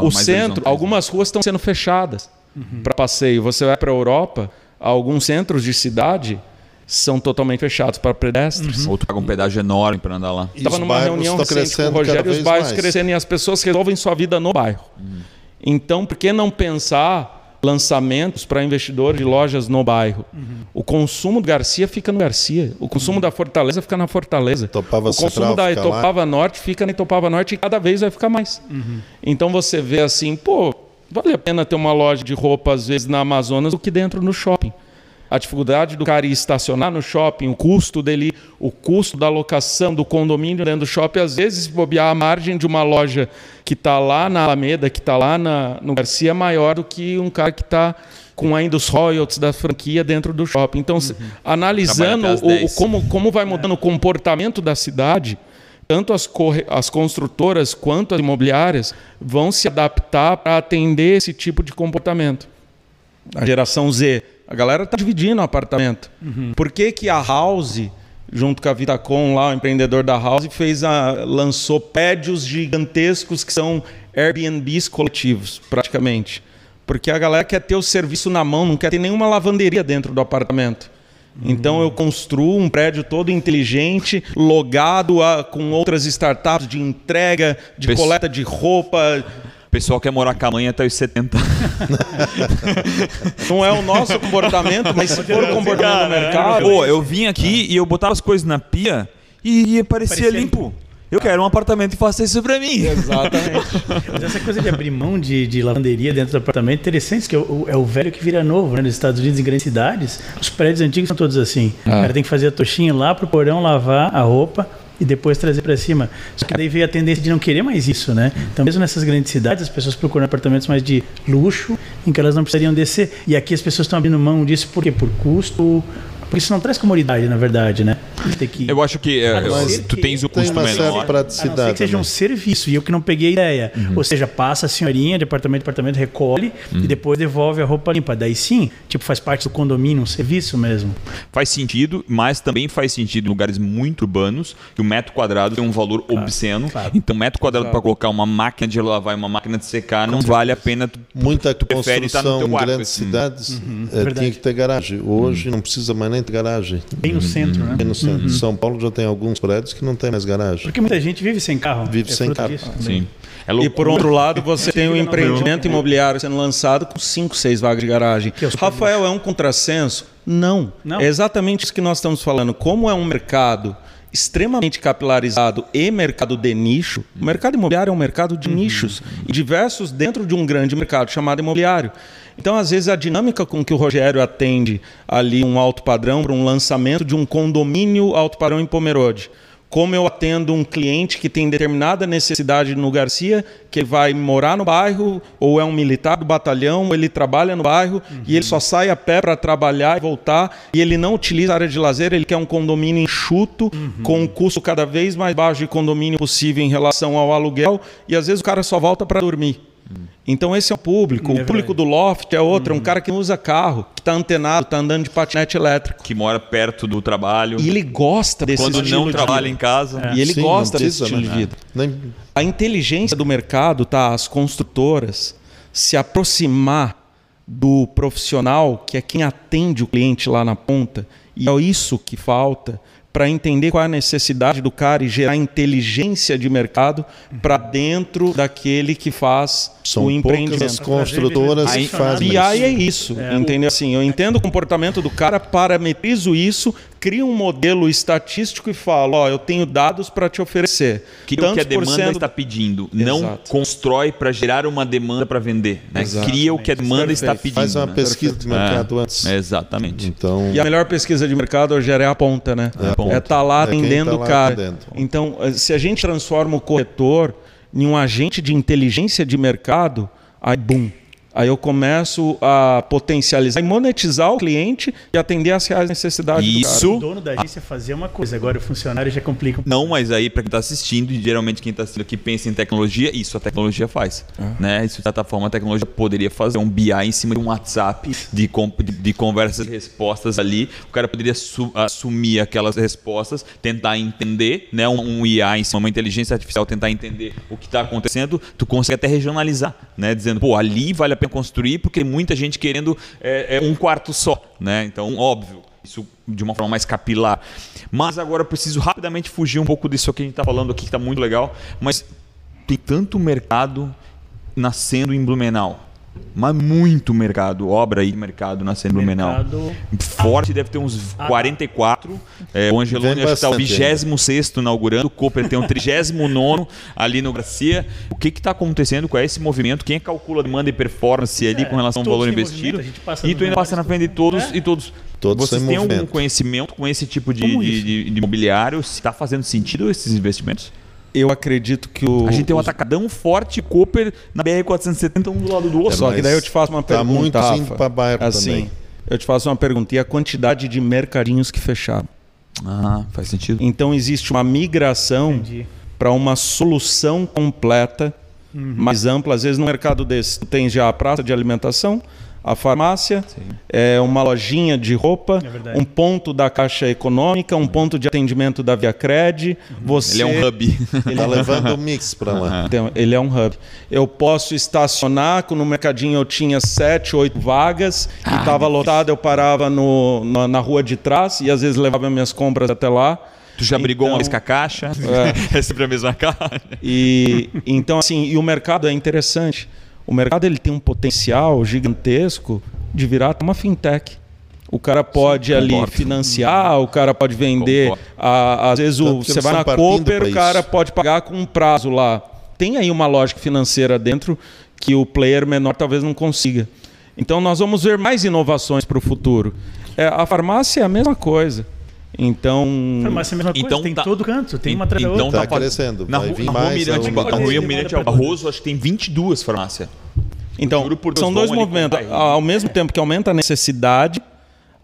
o centro, algumas ruas estão sendo fechadas uhum. para passeio. Você vai para a Europa, alguns centros de cidade são totalmente fechados para pedestres. Uhum. Ou tu paga um pedágio enorme para andar lá. Estava numa reunião recente com o Rogério e os bairros mais. crescendo e as pessoas resolvem sua vida no bairro. Uhum. Então, por que não pensar lançamentos para investidores de lojas no bairro? Uhum. O consumo do Garcia fica no Garcia. O consumo da Fortaleza fica na Fortaleza. Topava o consumo Central, da Itopava lá. Norte fica na Itopava Norte e cada vez vai ficar mais. Uhum. Então você vê assim, pô, vale a pena ter uma loja de roupa às vezes na Amazonas do que dentro no shopping a dificuldade do cara ir estacionar no shopping, o custo dele, o custo da locação do condomínio dentro do shopping, às vezes bobear a margem de uma loja que está lá na Alameda, que está lá na, no Garcia, é maior do que um cara que está com ainda os royalties da franquia dentro do shopping. Então, uhum. analisando o, o, como, como vai mudando o comportamento da cidade, tanto as, as construtoras quanto as imobiliárias vão se adaptar para atender esse tipo de comportamento. A geração Z a galera está dividindo o apartamento. Uhum. Por que, que a House, junto com a Vitacom, lá, o empreendedor da House, fez a, lançou prédios gigantescos que são Airbnbs coletivos, praticamente? Porque a galera quer ter o serviço na mão, não quer ter nenhuma lavanderia dentro do apartamento. Então eu construo um prédio todo inteligente, logado a, com outras startups de entrega, de Pesso- coleta de roupa. O pessoal quer morar com a mãe até os 70. Não é o nosso comportamento, mas se for o comportamento do mercado. Pô, eu vim aqui e eu botava as coisas na pia e, e parecia Parecia limpo. Eu quero um apartamento e faça isso pra mim. Exatamente. Mas essa coisa de abrir mão de, de lavanderia dentro do apartamento é interessante, que é o, é o velho que vira novo, né? Nos Estados Unidos, em grandes cidades, os prédios antigos são todos assim. O cara tem que fazer a toxinha lá pro porão lavar a roupa e depois trazer para cima. Só que daí veio a tendência de não querer mais isso, né? Então, mesmo nessas grandes cidades, as pessoas procuram apartamentos mais de luxo, em que elas não precisariam descer. E aqui as pessoas estão abrindo mão disso por quê? Por custo. Porque isso não traz comodidade, na verdade, né? Tem que... Eu acho que é, tu tens o custo menor. certa A não ser praticidade. que seja um né? serviço, e eu que não peguei a ideia. Ou seja, passa a senhorinha, departamento, departamento, recolhe e depois devolve a roupa limpa. Daí sim, tipo, faz parte do condomínio, um serviço mesmo. Faz sentido, mas também faz sentido em lugares muito urbanos, que o metro quadrado tem um valor obsceno. claro. Então, metro quadrado para colocar uma máquina de lavar e uma máquina de secar não vale a pena. tu- Muita tu prefere estar no construção em grandes Hum. cidades eh, verdade. tinha que ter garagem. Hoje não precisa mais ter garagem. Bem no centro, né? Aqui no centro. São Paulo já tem alguns prédios que não tem mais garagem. Porque muita gente vive sem carro. Vive é sem carro. disso. Sim. É E por outro lado, você tem um empreendimento imobiliário sendo lançado com 5, 6 vagas de garagem. Que é Rafael, é um contrassenso? Não. Não. É exatamente isso que nós estamos falando. Como é um mercado extremamente capilarizado e mercado de nicho, o mercado imobiliário é um mercado de nichos e diversos dentro de um grande mercado chamado imobiliário. Então, às vezes, a dinâmica com que o Rogério atende ali um alto padrão para um lançamento de um condomínio alto padrão em Pomerode como eu atendo um cliente que tem determinada necessidade no Garcia, que vai morar no bairro, ou é um militar do batalhão, ou ele trabalha no bairro e ele só sai a pé para trabalhar e voltar, e ele não utiliza a área de lazer, ele quer um condomínio enxuto, com um custo cada vez mais baixo de condomínio possível em relação ao aluguel, e às vezes o cara só volta para dormir. Então esse é o público. É o público do loft é outro, é um cara que não usa carro, que está antenado, está andando de patinete elétrico. Que mora perto do trabalho. E ele gosta desse Quando estilo não de trabalha vida. em casa. E ele Sim, gosta não desse precisa, estilo de né? vida. Nem- A inteligência do mercado, tá? As construtoras se aproximar do profissional, que é quem atende o cliente lá na ponta, e é isso que falta para entender qual é a necessidade do cara e gerar inteligência de mercado para dentro daquele que faz São o empreendimento. as construtoras que fazem BI é isso. isso, entendeu? Assim, eu entendo o comportamento do cara, parametrizo isso, crio um modelo estatístico e falo, ó, eu tenho dados para te oferecer. Cria o que a demanda cento- está pedindo. Não Exato. constrói para gerar uma demanda para vender. Né? Cria o que a demanda está Perfeito. pedindo. Faz uma né? pesquisa de mercado antes. É, exatamente. Então, E a melhor pesquisa de mercado hoje é a ponta, né? É a ponta. É estar lá É atendendo tá o lá cara. atendendo. Então, eh, se a gente transforma o corretor em um agente de inteligência de mercado, aí, bum. Aí eu começo a potencializar e monetizar o cliente e atender às reais necessidades do cara. O Isso. dono da agência fazer uma coisa, agora o funcionário já complica. Não, mas aí para quem está assistindo, e geralmente quem está assistindo aqui pensa em tecnologia, isso a tecnologia faz. Né? Isso, de certa forma, a tecnologia poderia fazer um BI em cima de um WhatsApp de, de, de conversas e respostas ali. O cara poderia su- assumir aquelas respostas, tentar entender, né? um, um IA em cima, uma inteligência artificial, tentar entender o que está acontecendo. Tu consegue até regionalizar, né? dizendo, pô, ali vale a pena construir porque tem muita gente querendo é, é, um quarto só. Né? Então, óbvio, isso de uma forma mais capilar. Mas agora eu preciso rapidamente fugir um pouco disso que a gente está falando aqui, que está muito legal. Mas tem tanto mercado nascendo em Blumenau. Mas muito mercado, obra aí de mercado nascendo em Blumenau. Mercado- Forte deve ter uns 44. É, o Angeloni acho que está o bastante 26 inaugurando. O Cooper tem o 39 ali no Garcia. O que está acontecendo com esse movimento? Quem calcula demanda e performance ali É, com relação ao valor investido? E tu ainda passa na frente de todos É. e todos. Todos Vocês têm algum conhecimento com esse tipo de, de, de- de imobiliário? Está fazendo sentido esses investimentos? Eu acredito que o. A gente tem um os- atacadão forte Cooper na BR-470, um do lado do outro. Só que daí eu te faço uma tá pergunta. muito Rafa. indo pra bairro assim, também. Eu te faço uma pergunta. E a quantidade de mercadinhos que fecharam? Ah, faz sentido. Então existe uma migração para uma solução completa, Uhum. mais ampla. Às vezes no mercado desse, tu tens já a praça de alimentação, a farmácia, Sim. é uma lojinha de roupa, é um ponto da Caixa Econômica, um ponto de atendimento da Via Cred. Uhum. Você, ele é um hub. Ele está levando o mix para lá. Então, ele é um hub. Eu posso estacionar, no mercadinho eu tinha sete, oito vagas ah, e estava lotado, eu parava no, na, na rua de trás e às vezes levava minhas compras até lá. Tu já brigou uma vez com a caixa? É, é sempre a mesma caixa. E, então, assim, e o mercado é interessante. O mercado ele tem um potencial gigantesco de virar uma fintech. O cara pode Sim, ali concordo. financiar, o cara pode vender. A, às vezes o, você vai na Cooper, o cara pode pagar com um prazo lá. Tem aí uma lógica financeira dentro que o player menor talvez não consiga. Então nós vamos ver mais inovações para o futuro. É, a farmácia é a mesma coisa. Então. Farmácia é a mesma coisa, então, tem tá, todo canto, tem uma atrás então. Está crescendo. Na, vai vir na mais. Mirante, na Rua Mirante Barroso, acho que tem 22 farmácias. Então, são dois movimentos. Ao mesmo tempo que aumenta a necessidade,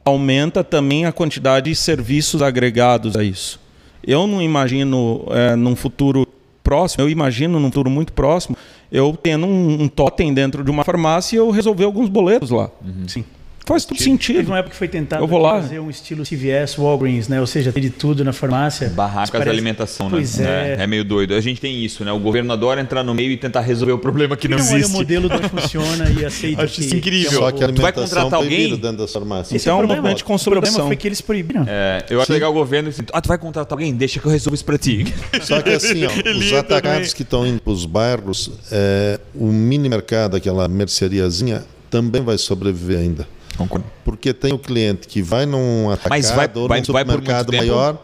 aumenta também a quantidade de serviços agregados a isso. Eu não imagino é, num futuro próximo, eu imagino num futuro muito próximo, eu tendo um, um totem dentro de uma farmácia e eu resolver alguns boletos lá. Uhum. Sim. Faz tudo sentido. Teve uma época que foi tentado fazer um estilo CVS, Walgreens, né? Ou seja, ter de tudo na farmácia. Barracas parece... da alimentação, né? Pois é. é. é. meio doido. A gente tem isso, né? O governo adora entrar no meio e tentar resolver o problema que não, não existe. Olha o modelo não funciona e aceita Acho isso incrível. Só que a tu vai contratar alguém dentro das farmácias. Então é um movimento de consolidação. O problema foi que eles proibiram. É, eu acho Sim. legal o governo assim, ah, tu vai contratar alguém? Deixa que eu resolvo isso para ti. Só que assim, ó, os atacados que estão indo para os bairros, é, o mini mercado, aquela merceariazinha, também vai sobreviver ainda. Concordo. Porque tem o cliente que vai num atacado mas vai, ou num supermercado maior,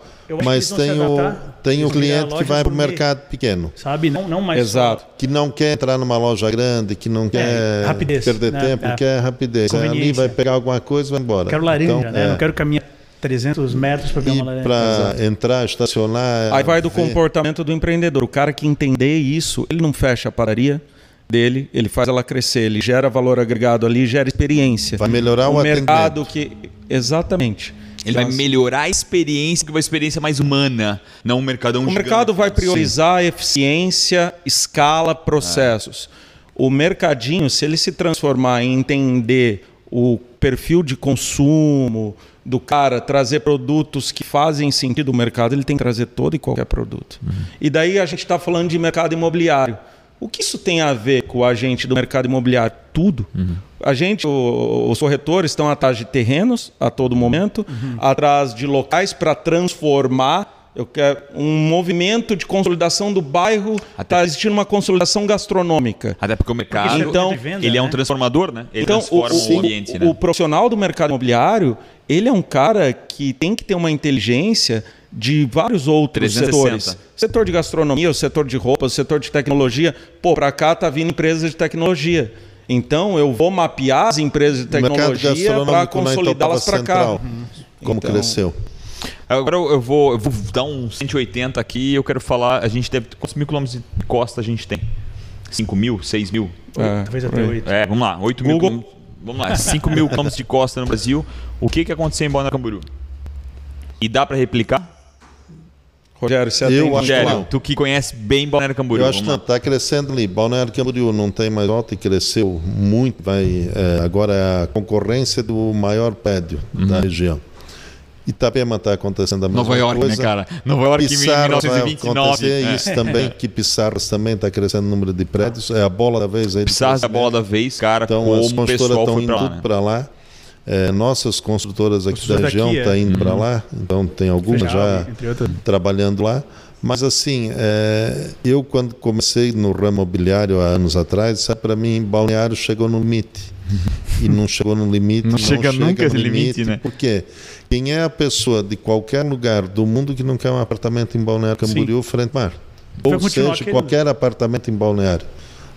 mas tem o, tem o cliente que vai para o mercado pequeno. Sabe? Não, não mais Exato. Que não quer entrar numa loja grande, que não é, quer rapidez, perder né? tempo, é. quer rapidez. Ali vai pegar alguma coisa e vai embora. Quero laranja, então, né? É. Não quero caminhar 300 metros para ver uma laranja. Para entrar, estacionar. Aí vai do ver. comportamento do empreendedor. O cara que entender isso, ele não fecha a padaria dele, ele faz ela crescer, ele gera valor agregado ali, gera experiência. Vai melhorar o, o mercado que exatamente. Ele vai melhorar a experiência, que vai uma experiência mais humana, não um mercadão O mercado vai priorizar Sim. eficiência, escala, processos. É. O mercadinho, se ele se transformar em entender o perfil de consumo do cara, trazer produtos que fazem sentido no mercado, ele tem que trazer todo e qualquer produto. Uhum. E daí a gente está falando de mercado imobiliário. O que isso tem a ver com a gente do mercado imobiliário? Tudo. Uhum. A gente, o, os corretores estão atrás de terrenos a todo momento, uhum. atrás de locais para transformar. Eu quero um movimento de consolidação do bairro. Está existindo uma consolidação gastronômica. Até porque o mercado então, venda, ele né? é um né? transformador, né? Ele então, transforma o, o, ambiente. O, né? o profissional do mercado imobiliário, ele é um cara que tem que ter uma inteligência de vários outros 360. setores. Setor de gastronomia, o setor de roupas, o setor de tecnologia. Pô, para cá tá vindo empresas de tecnologia. Então eu vou mapear as empresas de tecnologia para consolidá-las para cá. Uhum. Como então, cresceu? Agora eu vou, eu vou dar um 180 aqui eu quero falar, a gente deve. Quantos mil quilômetros de costa a gente tem? 5 mil? 6 mil? É, Talvez até 8. É, vamos lá, 8 Google. mil. Vamos lá, 5 mil quilômetros de costa no Brasil. O que, que aconteceu em Balneário Camboriú? E dá para replicar? Rogério, você eu Rogério, tu que conhece bem Balneário Camboriú. Eu acho que está crescendo ali. Balneário Camboriú não tem mais volta e cresceu muito. Vai, é, agora é a concorrência do maior prédio uhum. da região. Itapema está acontecendo a mesma Nova York, coisa. né, cara? Nova York Pissarra em 1929. Vai acontecer é. isso também, que Pissarras também está crescendo o número de prédios. É a bola da vez. Aí Pissarras é a bola da vez, cara. Então as construtoras estão indo para lá. Né? É, nossas construtoras aqui da região estão tá é. indo uhum. para lá, então tem algumas já trabalhando lá. Mas assim, é, eu quando comecei no ramo imobiliário há anos atrás, para mim, Balneário chegou no limite. E não chegou no limite. Não, não chega, chega nunca no limite, limite, né? Por quê? Quem é a pessoa de qualquer lugar do mundo que não quer um apartamento em Balneário Camboriú Sim. frente mar? Ou seja, qualquer apartamento em Balneário.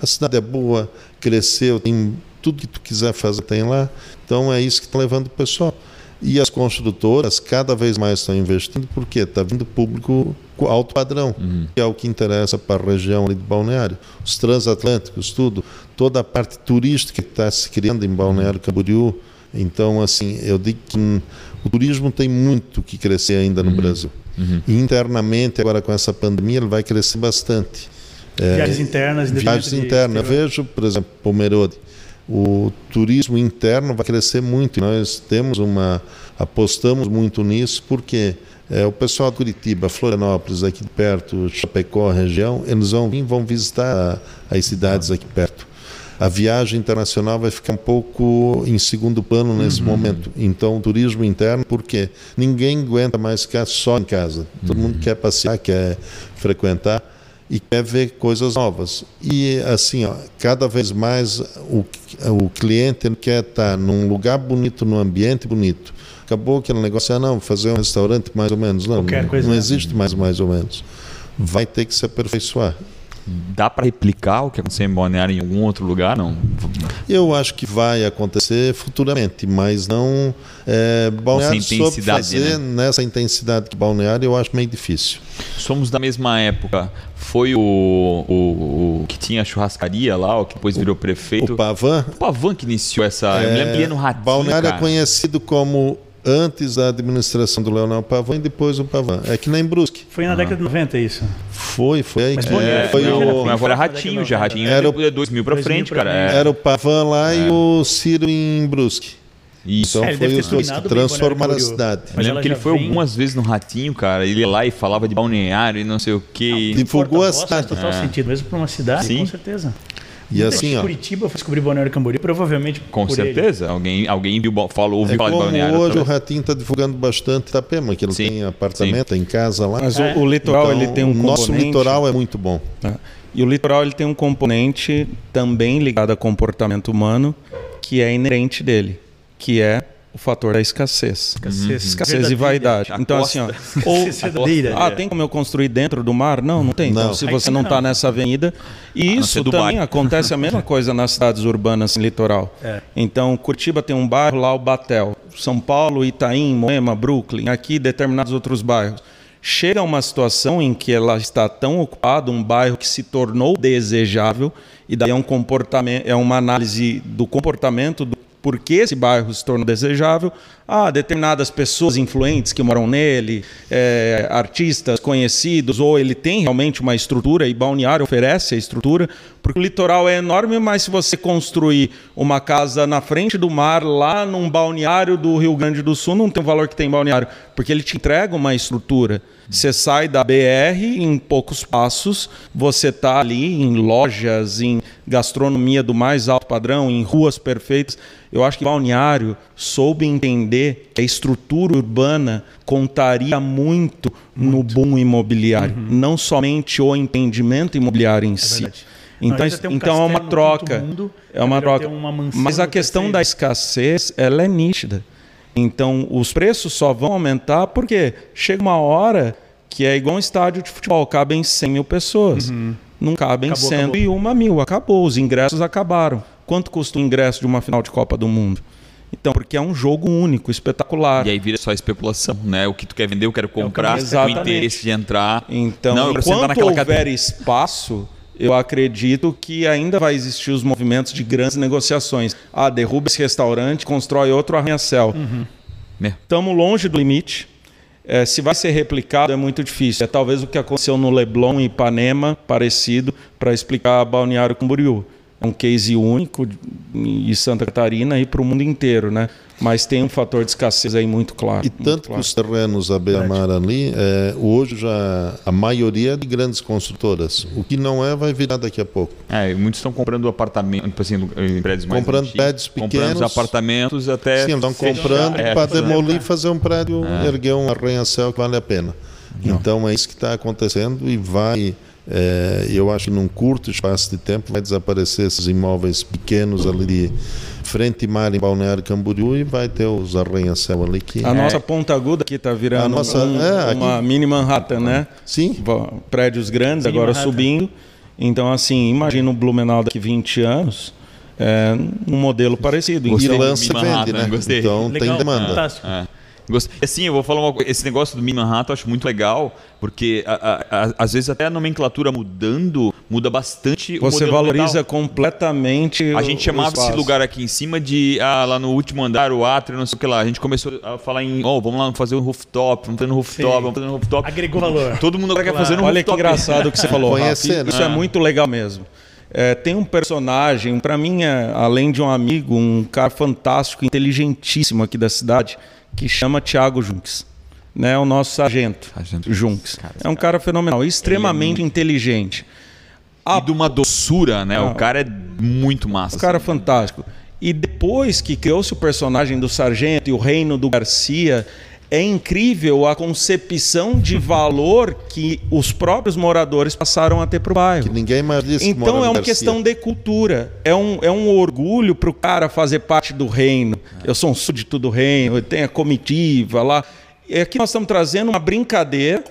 A cidade é boa, cresceu, tem tudo que tu quiser fazer tem lá. Então é isso que está levando o pessoal. E as construtoras cada vez mais estão investindo porque está vindo público alto padrão, uhum. que é o que interessa para a região ali de Balneário. Os transatlânticos, tudo, toda a parte turística que está se criando em Balneário Camboriú. Então, assim, eu digo que o turismo tem muito que crescer ainda no uhum. Brasil. Uhum. E internamente, agora com essa pandemia, ele vai crescer bastante. Viagens é, internas. Viagens internas. Eu vejo, por exemplo, Pomerode o turismo interno vai crescer muito. Nós temos uma apostamos muito nisso porque é, o pessoal de Curitiba, Florianópolis, aqui perto, Chapecó, região, eles vão vir, vão visitar as cidades aqui perto. A viagem internacional vai ficar um pouco em segundo plano nesse uhum. momento. Então, o turismo interno, porque ninguém aguenta mais ficar só em casa. Todo uhum. mundo quer passear, quer frequentar e quer ver coisas novas. E assim, ó, cada vez mais o, o cliente quer estar num lugar bonito, num ambiente bonito. Acabou aquele negócio, ah, não, fazer um restaurante mais ou menos. Não, Qualquer coisa não, não existe mais mais ou menos. Vai ter que se aperfeiçoar. Dá para replicar o que aconteceu em Balneário em algum outro lugar? Não? Eu acho que vai acontecer futuramente, mas não. É, Balneário soube fazer né? nessa intensidade que Balneário eu acho meio difícil. Somos da mesma época. Foi o, o, o que tinha a churrascaria lá, o que depois virou prefeito. O Pavan? O Pavan que iniciou essa. É, eu me lembro que no Ratinho. Balneário é cara. é conhecido como antes da administração do Leonel Pavan e depois o Pavan. É que nem Brusque. Foi na década de 90 isso? Foi, foi. Mas é, foi não, o... Agora Ratinho, já Ratinho era o... 2000 para frente, pra cara. É. Era o Pavan lá é. e o Ciro em Brusque. Isso. Então é, foi os dois que transformaram a cidade. Mas lembro que ele foi vem... algumas vezes no Ratinho, cara. Ele ia lá e falava de balneário e não sei o quê. Divulgou a cidade. Faz total é. sentido, mesmo para uma cidade, Sim. com certeza. E assim, ó. Curitiba foi descobrir Balneário Camboriú, provavelmente. Com certeza. Ele. Alguém, alguém viu, falou, ouviu é falar de Balneário. Hoje o Ratinho está divulgando bastante Itapema, que ele Sim. tem apartamento, Sim. em casa lá. Mas é. o, o, litoral então, ele tem um componente. Nosso litoral é muito bom. É. E o litoral ele tem um componente também ligado a comportamento humano que é inerente dele, que é o fator da escassez. Escassez, uhum. escassez e vaidade. então, assim, ó, ou, ah, tem como eu construir dentro do mar? Não, não tem. Não. Então, se você não está nessa avenida. E isso também acontece a mesma coisa nas cidades urbanas em litoral. É. Então, Curitiba tem um bairro lá, o Batel. São Paulo, Itaim, Moema, Brooklyn, aqui determinados outros bairros. Chega uma situação em que ela está tão ocupada, um bairro que se tornou desejável, e daí é um comportamento, é uma análise do comportamento do por que esse bairro se tornou desejável, ah, determinadas pessoas influentes que moram nele, é, artistas conhecidos, ou ele tem realmente uma estrutura, e Balneário oferece a estrutura, porque o litoral é enorme, mas se você construir uma casa na frente do mar, lá num balneário do Rio Grande do Sul, não tem o valor que tem em Balneário, porque ele te entrega uma estrutura. Você sai da BR em poucos passos, você está ali em lojas, em gastronomia do mais alto padrão, em ruas perfeitas. Eu acho que Balneário soube entender que a estrutura urbana contaria muito, muito. no boom imobiliário, uhum. não somente o empreendimento imobiliário em é si. Verdade. Então, um então é uma troca. Mundo, é uma troca. Uma Mas a questão da escassez, ela é nítida. Então, os preços só vão aumentar porque chega uma hora que é igual um estádio de futebol, cabem 100 mil pessoas. Uhum. Não cabem acabou, 101 acabou. mil, acabou, os ingressos acabaram. Quanto custa o ingresso de uma final de Copa do Mundo? Então, porque é um jogo único, espetacular. E aí vira só especulação, né? O que tu quer vender, eu quero comprar, é o, interesse de entrar. Então, não, enquanto houver cadeia. espaço, eu acredito que ainda vai existir os movimentos de grandes negociações. Ah, derruba esse restaurante, constrói outro arranha-céu. Estamos uhum. longe do limite. É, se vai ser replicado é muito difícil. É talvez o que aconteceu no Leblon e Ipanema, parecido, para explicar Balneário Camboriú. É um case único em Santa Catarina e para o mundo inteiro, né? Mas tem um fator de escassez aí muito claro. E tanto claro. que os terrenos à beira-mar ali, é, hoje já a maioria é de grandes construtoras. O que não é, vai virar daqui a pouco. É, muitos estão comprando apartamentos, tipo assim, em prédios mais Comprando antigos, prédios pequenos. Comprando apartamentos até... Sim, estão comprando é, para demolir e fazer um prédio, é. erguer um arranha-céu que vale a pena. Não. Então é isso que está acontecendo e vai... É, eu acho que num curto espaço de tempo vai desaparecer esses imóveis pequenos ali de frente mar em Balneário Camboriú e vai ter os arranha-céu ali que... A é. nossa ponta aguda aqui está virando nossa, um, é, uma aqui... mini Manhattan, né? Sim. Prédios grandes, Sim, agora Manhattan. subindo. Então, assim, imagina o Blumenau daqui 20 anos... É, um modelo parecido. E lança vende, né? Gostei. Então Legal, tem demanda. Fantástico. É. Assim, eu vou falar uma coisa. Esse negócio do Mini Manhattan eu acho muito legal, porque a, a, a, às vezes até a nomenclatura mudando, muda bastante Você valoriza mental. completamente. A gente chamava esse lugar aqui em cima de ah, lá no último andar, o átrio, não sei o que lá. A gente começou a falar em, oh, vamos lá fazer um rooftop, vamos fazer um rooftop, Sim. vamos fazer um rooftop. Agregou valor. Todo mundo agora claro. quer fazer um Olha rooftop. Olha que engraçado o que você falou, Conhecer, Rafa. Isso é né? muito legal mesmo. É, tem um personagem, para mim, é, além de um amigo, um cara fantástico, inteligentíssimo aqui da cidade, que chama Tiago Junks. Né, o nosso sargento, sargento Junks. Cara, é um cara, cara fenomenal, extremamente é inteligente. A... E de uma doçura, né? o cara é muito massa. O cara é fantástico. E depois que criou-se o personagem do sargento e o reino do Garcia, é incrível a concepção de valor que os próprios moradores passaram a ter para o bairro. Que ninguém mais disse Então é uma Garcia. questão de cultura. É um, é um orgulho para o cara fazer parte do reino. Eu sou um súdito do reino, eu tenho a comitiva lá. E aqui nós estamos trazendo uma brincadeira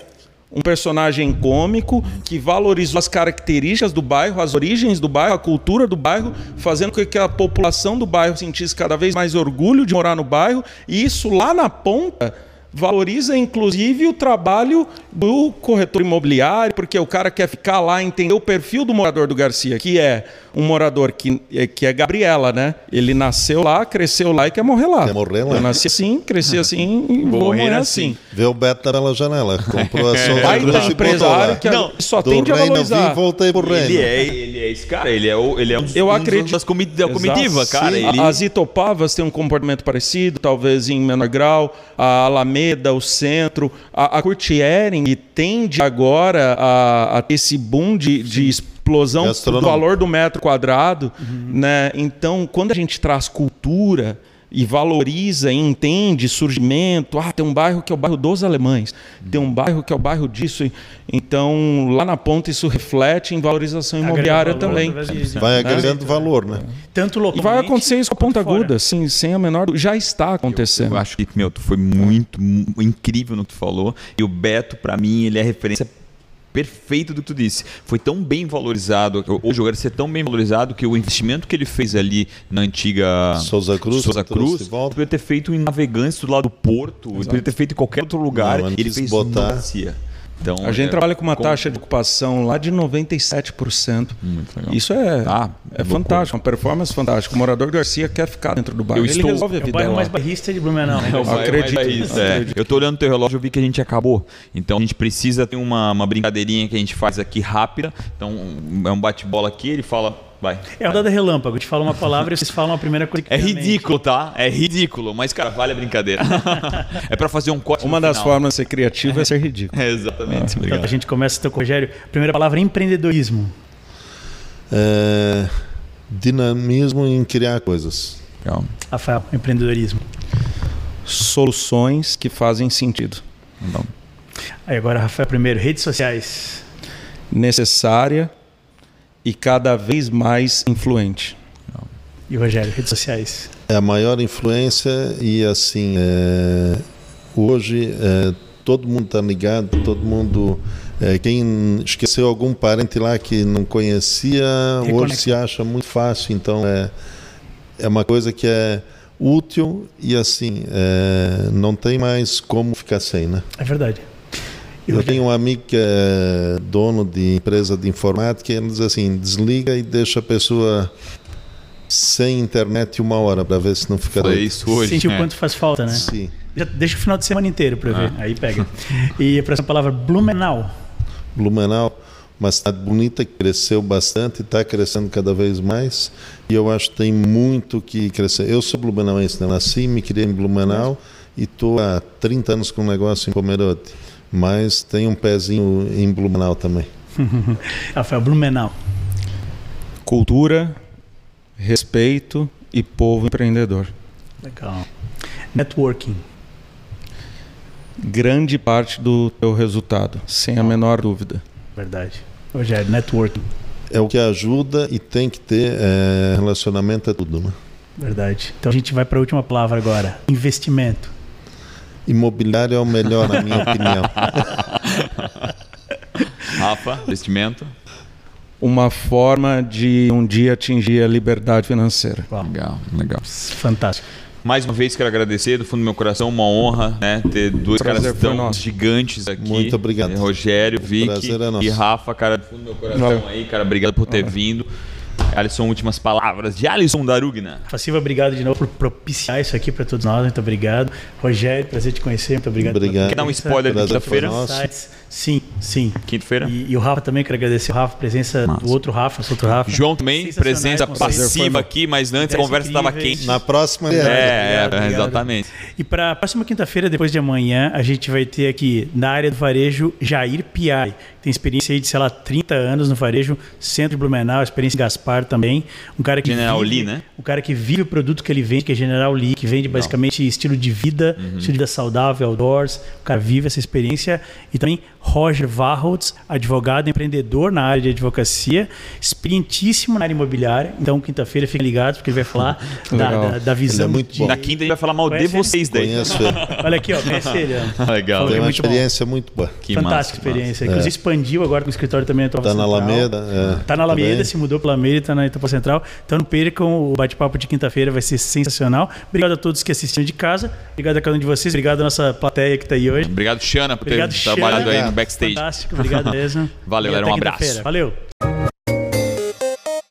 um personagem cômico que valorizou as características do bairro, as origens do bairro, a cultura do bairro, fazendo com que a população do bairro sentisse cada vez mais orgulho de morar no bairro, e isso lá na ponta valoriza inclusive o trabalho do corretor imobiliário, porque o cara quer ficar lá, entender o perfil do morador do Garcia, que é um morador que, é, que é Gabriela, né? Ele nasceu lá, cresceu lá e quer morrer lá. Quer morrer lá. Eu nasci assim, cresci assim e vou, vou morrer assim. assim. Vê o Beto pela janela, comprou a sua Pai da empresário que não, só do tende a valorizar. Vi, voltei pro reino. Ele é, ele é esse cara, ele é, o, ele é um, Eu um acredito. das comi da comitiva, cara. Ele... As Itopavas têm um comportamento parecido, talvez em menor grau. A Alameda, o centro, a, a Curtiering tende agora a, a ter esse boom de, de explosão do valor do metro quadrado, uhum. né? Então, quando a gente traz cultura e valoriza e entende surgimento, ah, tem um bairro que é o bairro dos alemães, tem um bairro que é o bairro disso, então lá na ponta isso reflete em valorização imobiliária também. Vai né? agregando valor, né? Tanto localmente, e vai acontecer isso com a ponta aguda, sim, sem a menor, já está acontecendo. Eu, eu acho que meu, tu foi muito incrível no que tu falou e o Beto para mim ele é referência perfeito do que tu disse. Foi tão bem valorizado, o Garcia é tão bem valorizado que o investimento que ele fez ali na antiga Souza Cruz, Souza Cruz poderia ter feito em Navegantes do lado do Porto, poderia ter feito em qualquer outro lugar. Não, ele fez botar... Então, a gente é, trabalha com uma com... taxa de ocupação lá de 97%. Muito legal. Isso é, ah, é, fantástico, uma performance fantástica. O morador Garcia quer ficar dentro do bairro. Eu Ele resolve a vida. É o bairro mais barrista de Blumenau. Né? É o acredito. Barrista, é. Eu estou olhando o teu relógio e vi que a gente acabou. Então a gente precisa ter uma, uma brincadeirinha que a gente faz aqui rápida. Então é um bate-bola aqui, ele fala Vai. É a rodada relâmpago. Eu te falo uma palavra e vocês falam a primeira coisa que É ridículo, tá? É ridículo. Mas, cara, vale a brincadeira. é para fazer um corte. Uma das final. formas de ser criativo é ser ridículo. É, exatamente. Ah, então, a gente começa então, com o Rogério. Primeira palavra: empreendedorismo. É... Dinamismo em criar coisas. Legal. Rafael, empreendedorismo. Soluções que fazem sentido. Bom. Aí agora, Rafael, primeiro, redes sociais. Necessária e cada vez mais influente. E Rogério, redes sociais? É a maior influência e assim, é, hoje é, todo mundo está ligado, todo mundo. É, quem esqueceu algum parente lá que não conhecia, Reconecta. hoje se acha muito fácil. Então é, é uma coisa que é útil e assim, é, não tem mais como ficar sem, né? É verdade. Eu tenho um amigo que é dono de empresa de informática e ele diz assim: desliga e deixa a pessoa sem internet uma hora para ver se não fica Foi isso hoje. Sente o quanto faz falta, né? Sim. Já deixa o final de semana inteiro para ver, ah. aí pega. E a próxima palavra, Blumenau. Blumenau, uma cidade bonita que cresceu bastante, está crescendo cada vez mais e eu acho que tem muito que crescer. Eu sou blumenauense, né? nasci, me criei em Blumenau e estou há 30 anos com um negócio em Pomerode mas tem um pezinho em Blumenau também. Rafael, Blumenau. Cultura, respeito e povo empreendedor. Legal. Networking. Grande parte do teu resultado, sem a menor dúvida. Verdade. Rogério, networking. É o que ajuda e tem que ter é, relacionamento é tudo, né? Verdade. Então a gente vai para a última palavra agora. Investimento. Imobiliário é o melhor, na minha opinião. Rafa, investimento? Uma forma de um dia atingir a liberdade financeira. Legal, legal. Fantástico. Mais uma vez quero agradecer do fundo do meu coração, uma honra, né, ter dois caras tão gigantes aqui. Muito obrigado. Rogério, Vicky é e Rafa, cara do fundo do meu coração Valeu. aí, cara, obrigado por ter Valeu. vindo. Alisson, últimas palavras de Alisson Darugna. Faciva, obrigado de novo por propiciar isso aqui para todos nós. Muito obrigado. Rogério, prazer te conhecer. Muito obrigado. Obrigado. Quer dar um spoiler de Prazer quinta-feira? Sim, sim. Quinta-feira? E, e o Rafa também, quero agradecer o Rafa, a presença Massa. do outro Rafa, outro Rafa. João também, presença passiva aqui, mas antes a conversa estava quente. Na próxima, É, é. é, obrigado. exatamente. E para a próxima quinta-feira, depois de amanhã, a gente vai ter aqui na área do varejo Jair Piai. Tem experiência aí de, sei lá, 30 anos no varejo, centro de Blumenau, experiência em Gaspar também. Um cara que General vive, Lee, né? O cara que vive o produto que ele vende, que é General Lee, que vende basicamente estilo de vida, Uhum. estilo de vida saudável, outdoors. O cara vive essa experiência. E também Roger Varholtz, advogado, empreendedor na área de advocacia, experientíssimo na área imobiliária. Então, quinta-feira, fiquem ligados, porque ele vai falar da, da, da visão. Ele é muito de- bom. Na quinta a gente vai falar mal de Conhece ele? vocês daí. Conheço ele. Olha aqui, ó, conhece ele. Legal. Foi Tem uma muito bom. experiência muito boa. Que Fantástica massa, experiência. massa. Inclusive expandiu agora com o escritório também na Itapuá Tá na. Alameda. É, Tá na Alameda, também. se mudou pela Alameda e tá na Itapuá Central. Então não percam o bate-papo de quinta-feira, vai ser sensacional. Obrigado a todos que assistiram de casa. Obrigado a cada um de vocês. Obrigado à nossa plateia que tá aí hoje. Obrigado, Xana, por ter Obrigado, trabalhado Xana. aí backstage. Fantástico, obrigado mesmo. Valeu, era galera. Um abraço. Valeu.